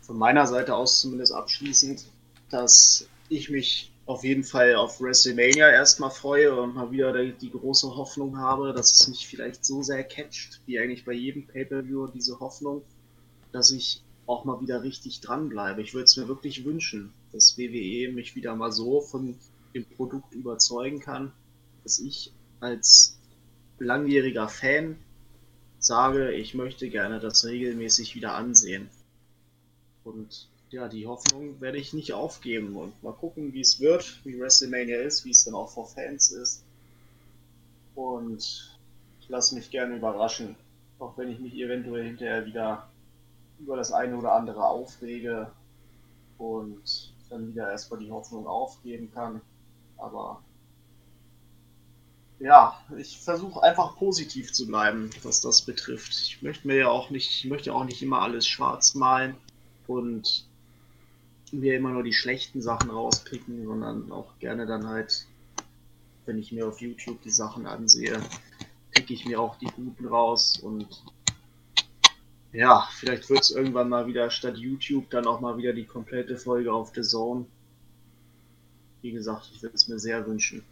von meiner Seite aus zumindest abschließend, dass ich mich auf jeden Fall auf WrestleMania erstmal freue und mal wieder die, große Hoffnung habe, dass es mich vielleicht so sehr catcht, wie eigentlich bei jedem Pay-Per-View diese Hoffnung, dass ich auch mal wieder richtig dranbleibe. Ich würde es mir wirklich wünschen, dass WWE mich wieder mal so von dem Produkt überzeugen kann, dass ich als langjähriger Fan sage, ich möchte gerne das regelmäßig wieder ansehen. Und ja, die Hoffnung werde ich nicht aufgeben und mal gucken, wie es wird, wie WrestleMania ist, wie es dann auch vor Fans ist. Und ich lasse mich gerne überraschen, auch wenn ich mich eventuell hinterher wieder über das eine oder andere aufrege und dann wieder erstmal die Hoffnung aufgeben kann. Aber ja, ich versuche einfach positiv zu bleiben, was das betrifft. Ich möchte mir ja auch nicht, ich möchte auch nicht immer alles schwarz malen und mir immer nur die schlechten Sachen rauspicken, sondern auch gerne dann halt, wenn ich mir auf YouTube die Sachen ansehe, picke ich mir auch die guten raus und ja, vielleicht wird es irgendwann mal wieder statt YouTube dann auch mal wieder die komplette Folge auf The Zone. Wie gesagt, ich würde es mir sehr wünschen.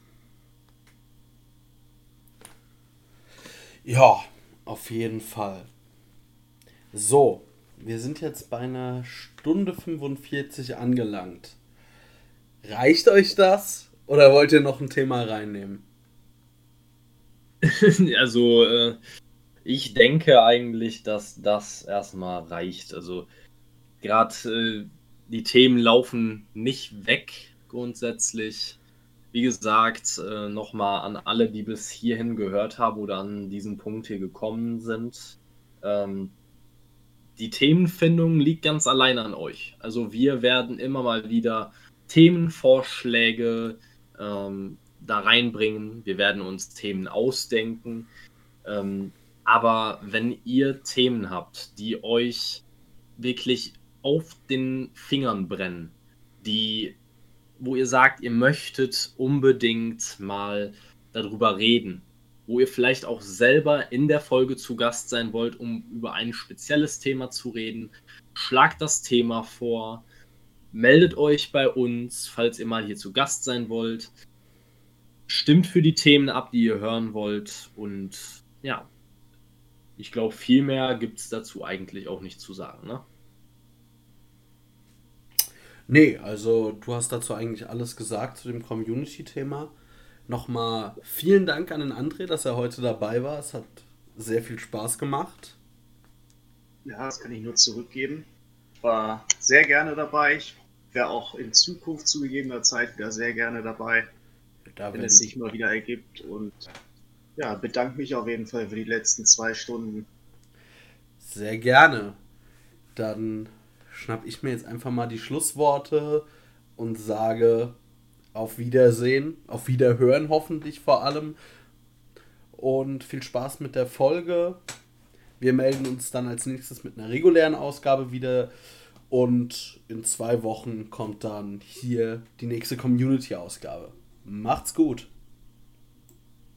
Ja, auf jeden Fall. So, wir sind jetzt bei einer Stunde 45 angelangt. Reicht euch das? Oder wollt ihr noch ein Thema reinnehmen? also, äh, ich denke eigentlich, dass das erstmal reicht. Also, gerade äh, die Themen laufen nicht weg grundsätzlich. Wie gesagt, äh, nochmal an alle, die bis hierhin gehört haben oder an diesen Punkt hier gekommen sind. Ähm, die Themenfindung liegt ganz allein an euch. Also wir werden immer mal wieder Themenvorschläge ähm, da reinbringen. Wir werden uns Themen ausdenken. Ähm, aber wenn ihr Themen habt, die euch wirklich auf den Fingern brennen, die wo ihr sagt, ihr möchtet unbedingt mal darüber reden, wo ihr vielleicht auch selber in der Folge zu Gast sein wollt, um über ein spezielles Thema zu reden, schlagt das Thema vor, meldet euch bei uns, falls ihr mal hier zu Gast sein wollt, stimmt für die Themen ab, die ihr hören wollt. Und ja, ich glaube, viel mehr gibt es dazu eigentlich auch nicht zu sagen, ne? Nee, also du hast dazu eigentlich alles gesagt zu dem Community-Thema. Nochmal vielen Dank an den André, dass er heute dabei war. Es hat sehr viel Spaß gemacht. Ja, das kann ich nur zurückgeben. War sehr gerne dabei. Ich wäre auch in Zukunft zu gegebener Zeit wieder sehr gerne dabei, da wenn es sich mal wieder ergibt. Und ja, bedanke mich auf jeden Fall für die letzten zwei Stunden. Sehr gerne. Dann schnapp ich mir jetzt einfach mal die Schlussworte und sage auf Wiedersehen, auf Wiederhören hoffentlich vor allem. Und viel Spaß mit der Folge. Wir melden uns dann als nächstes mit einer regulären Ausgabe wieder. Und in zwei Wochen kommt dann hier die nächste Community-Ausgabe. Macht's gut!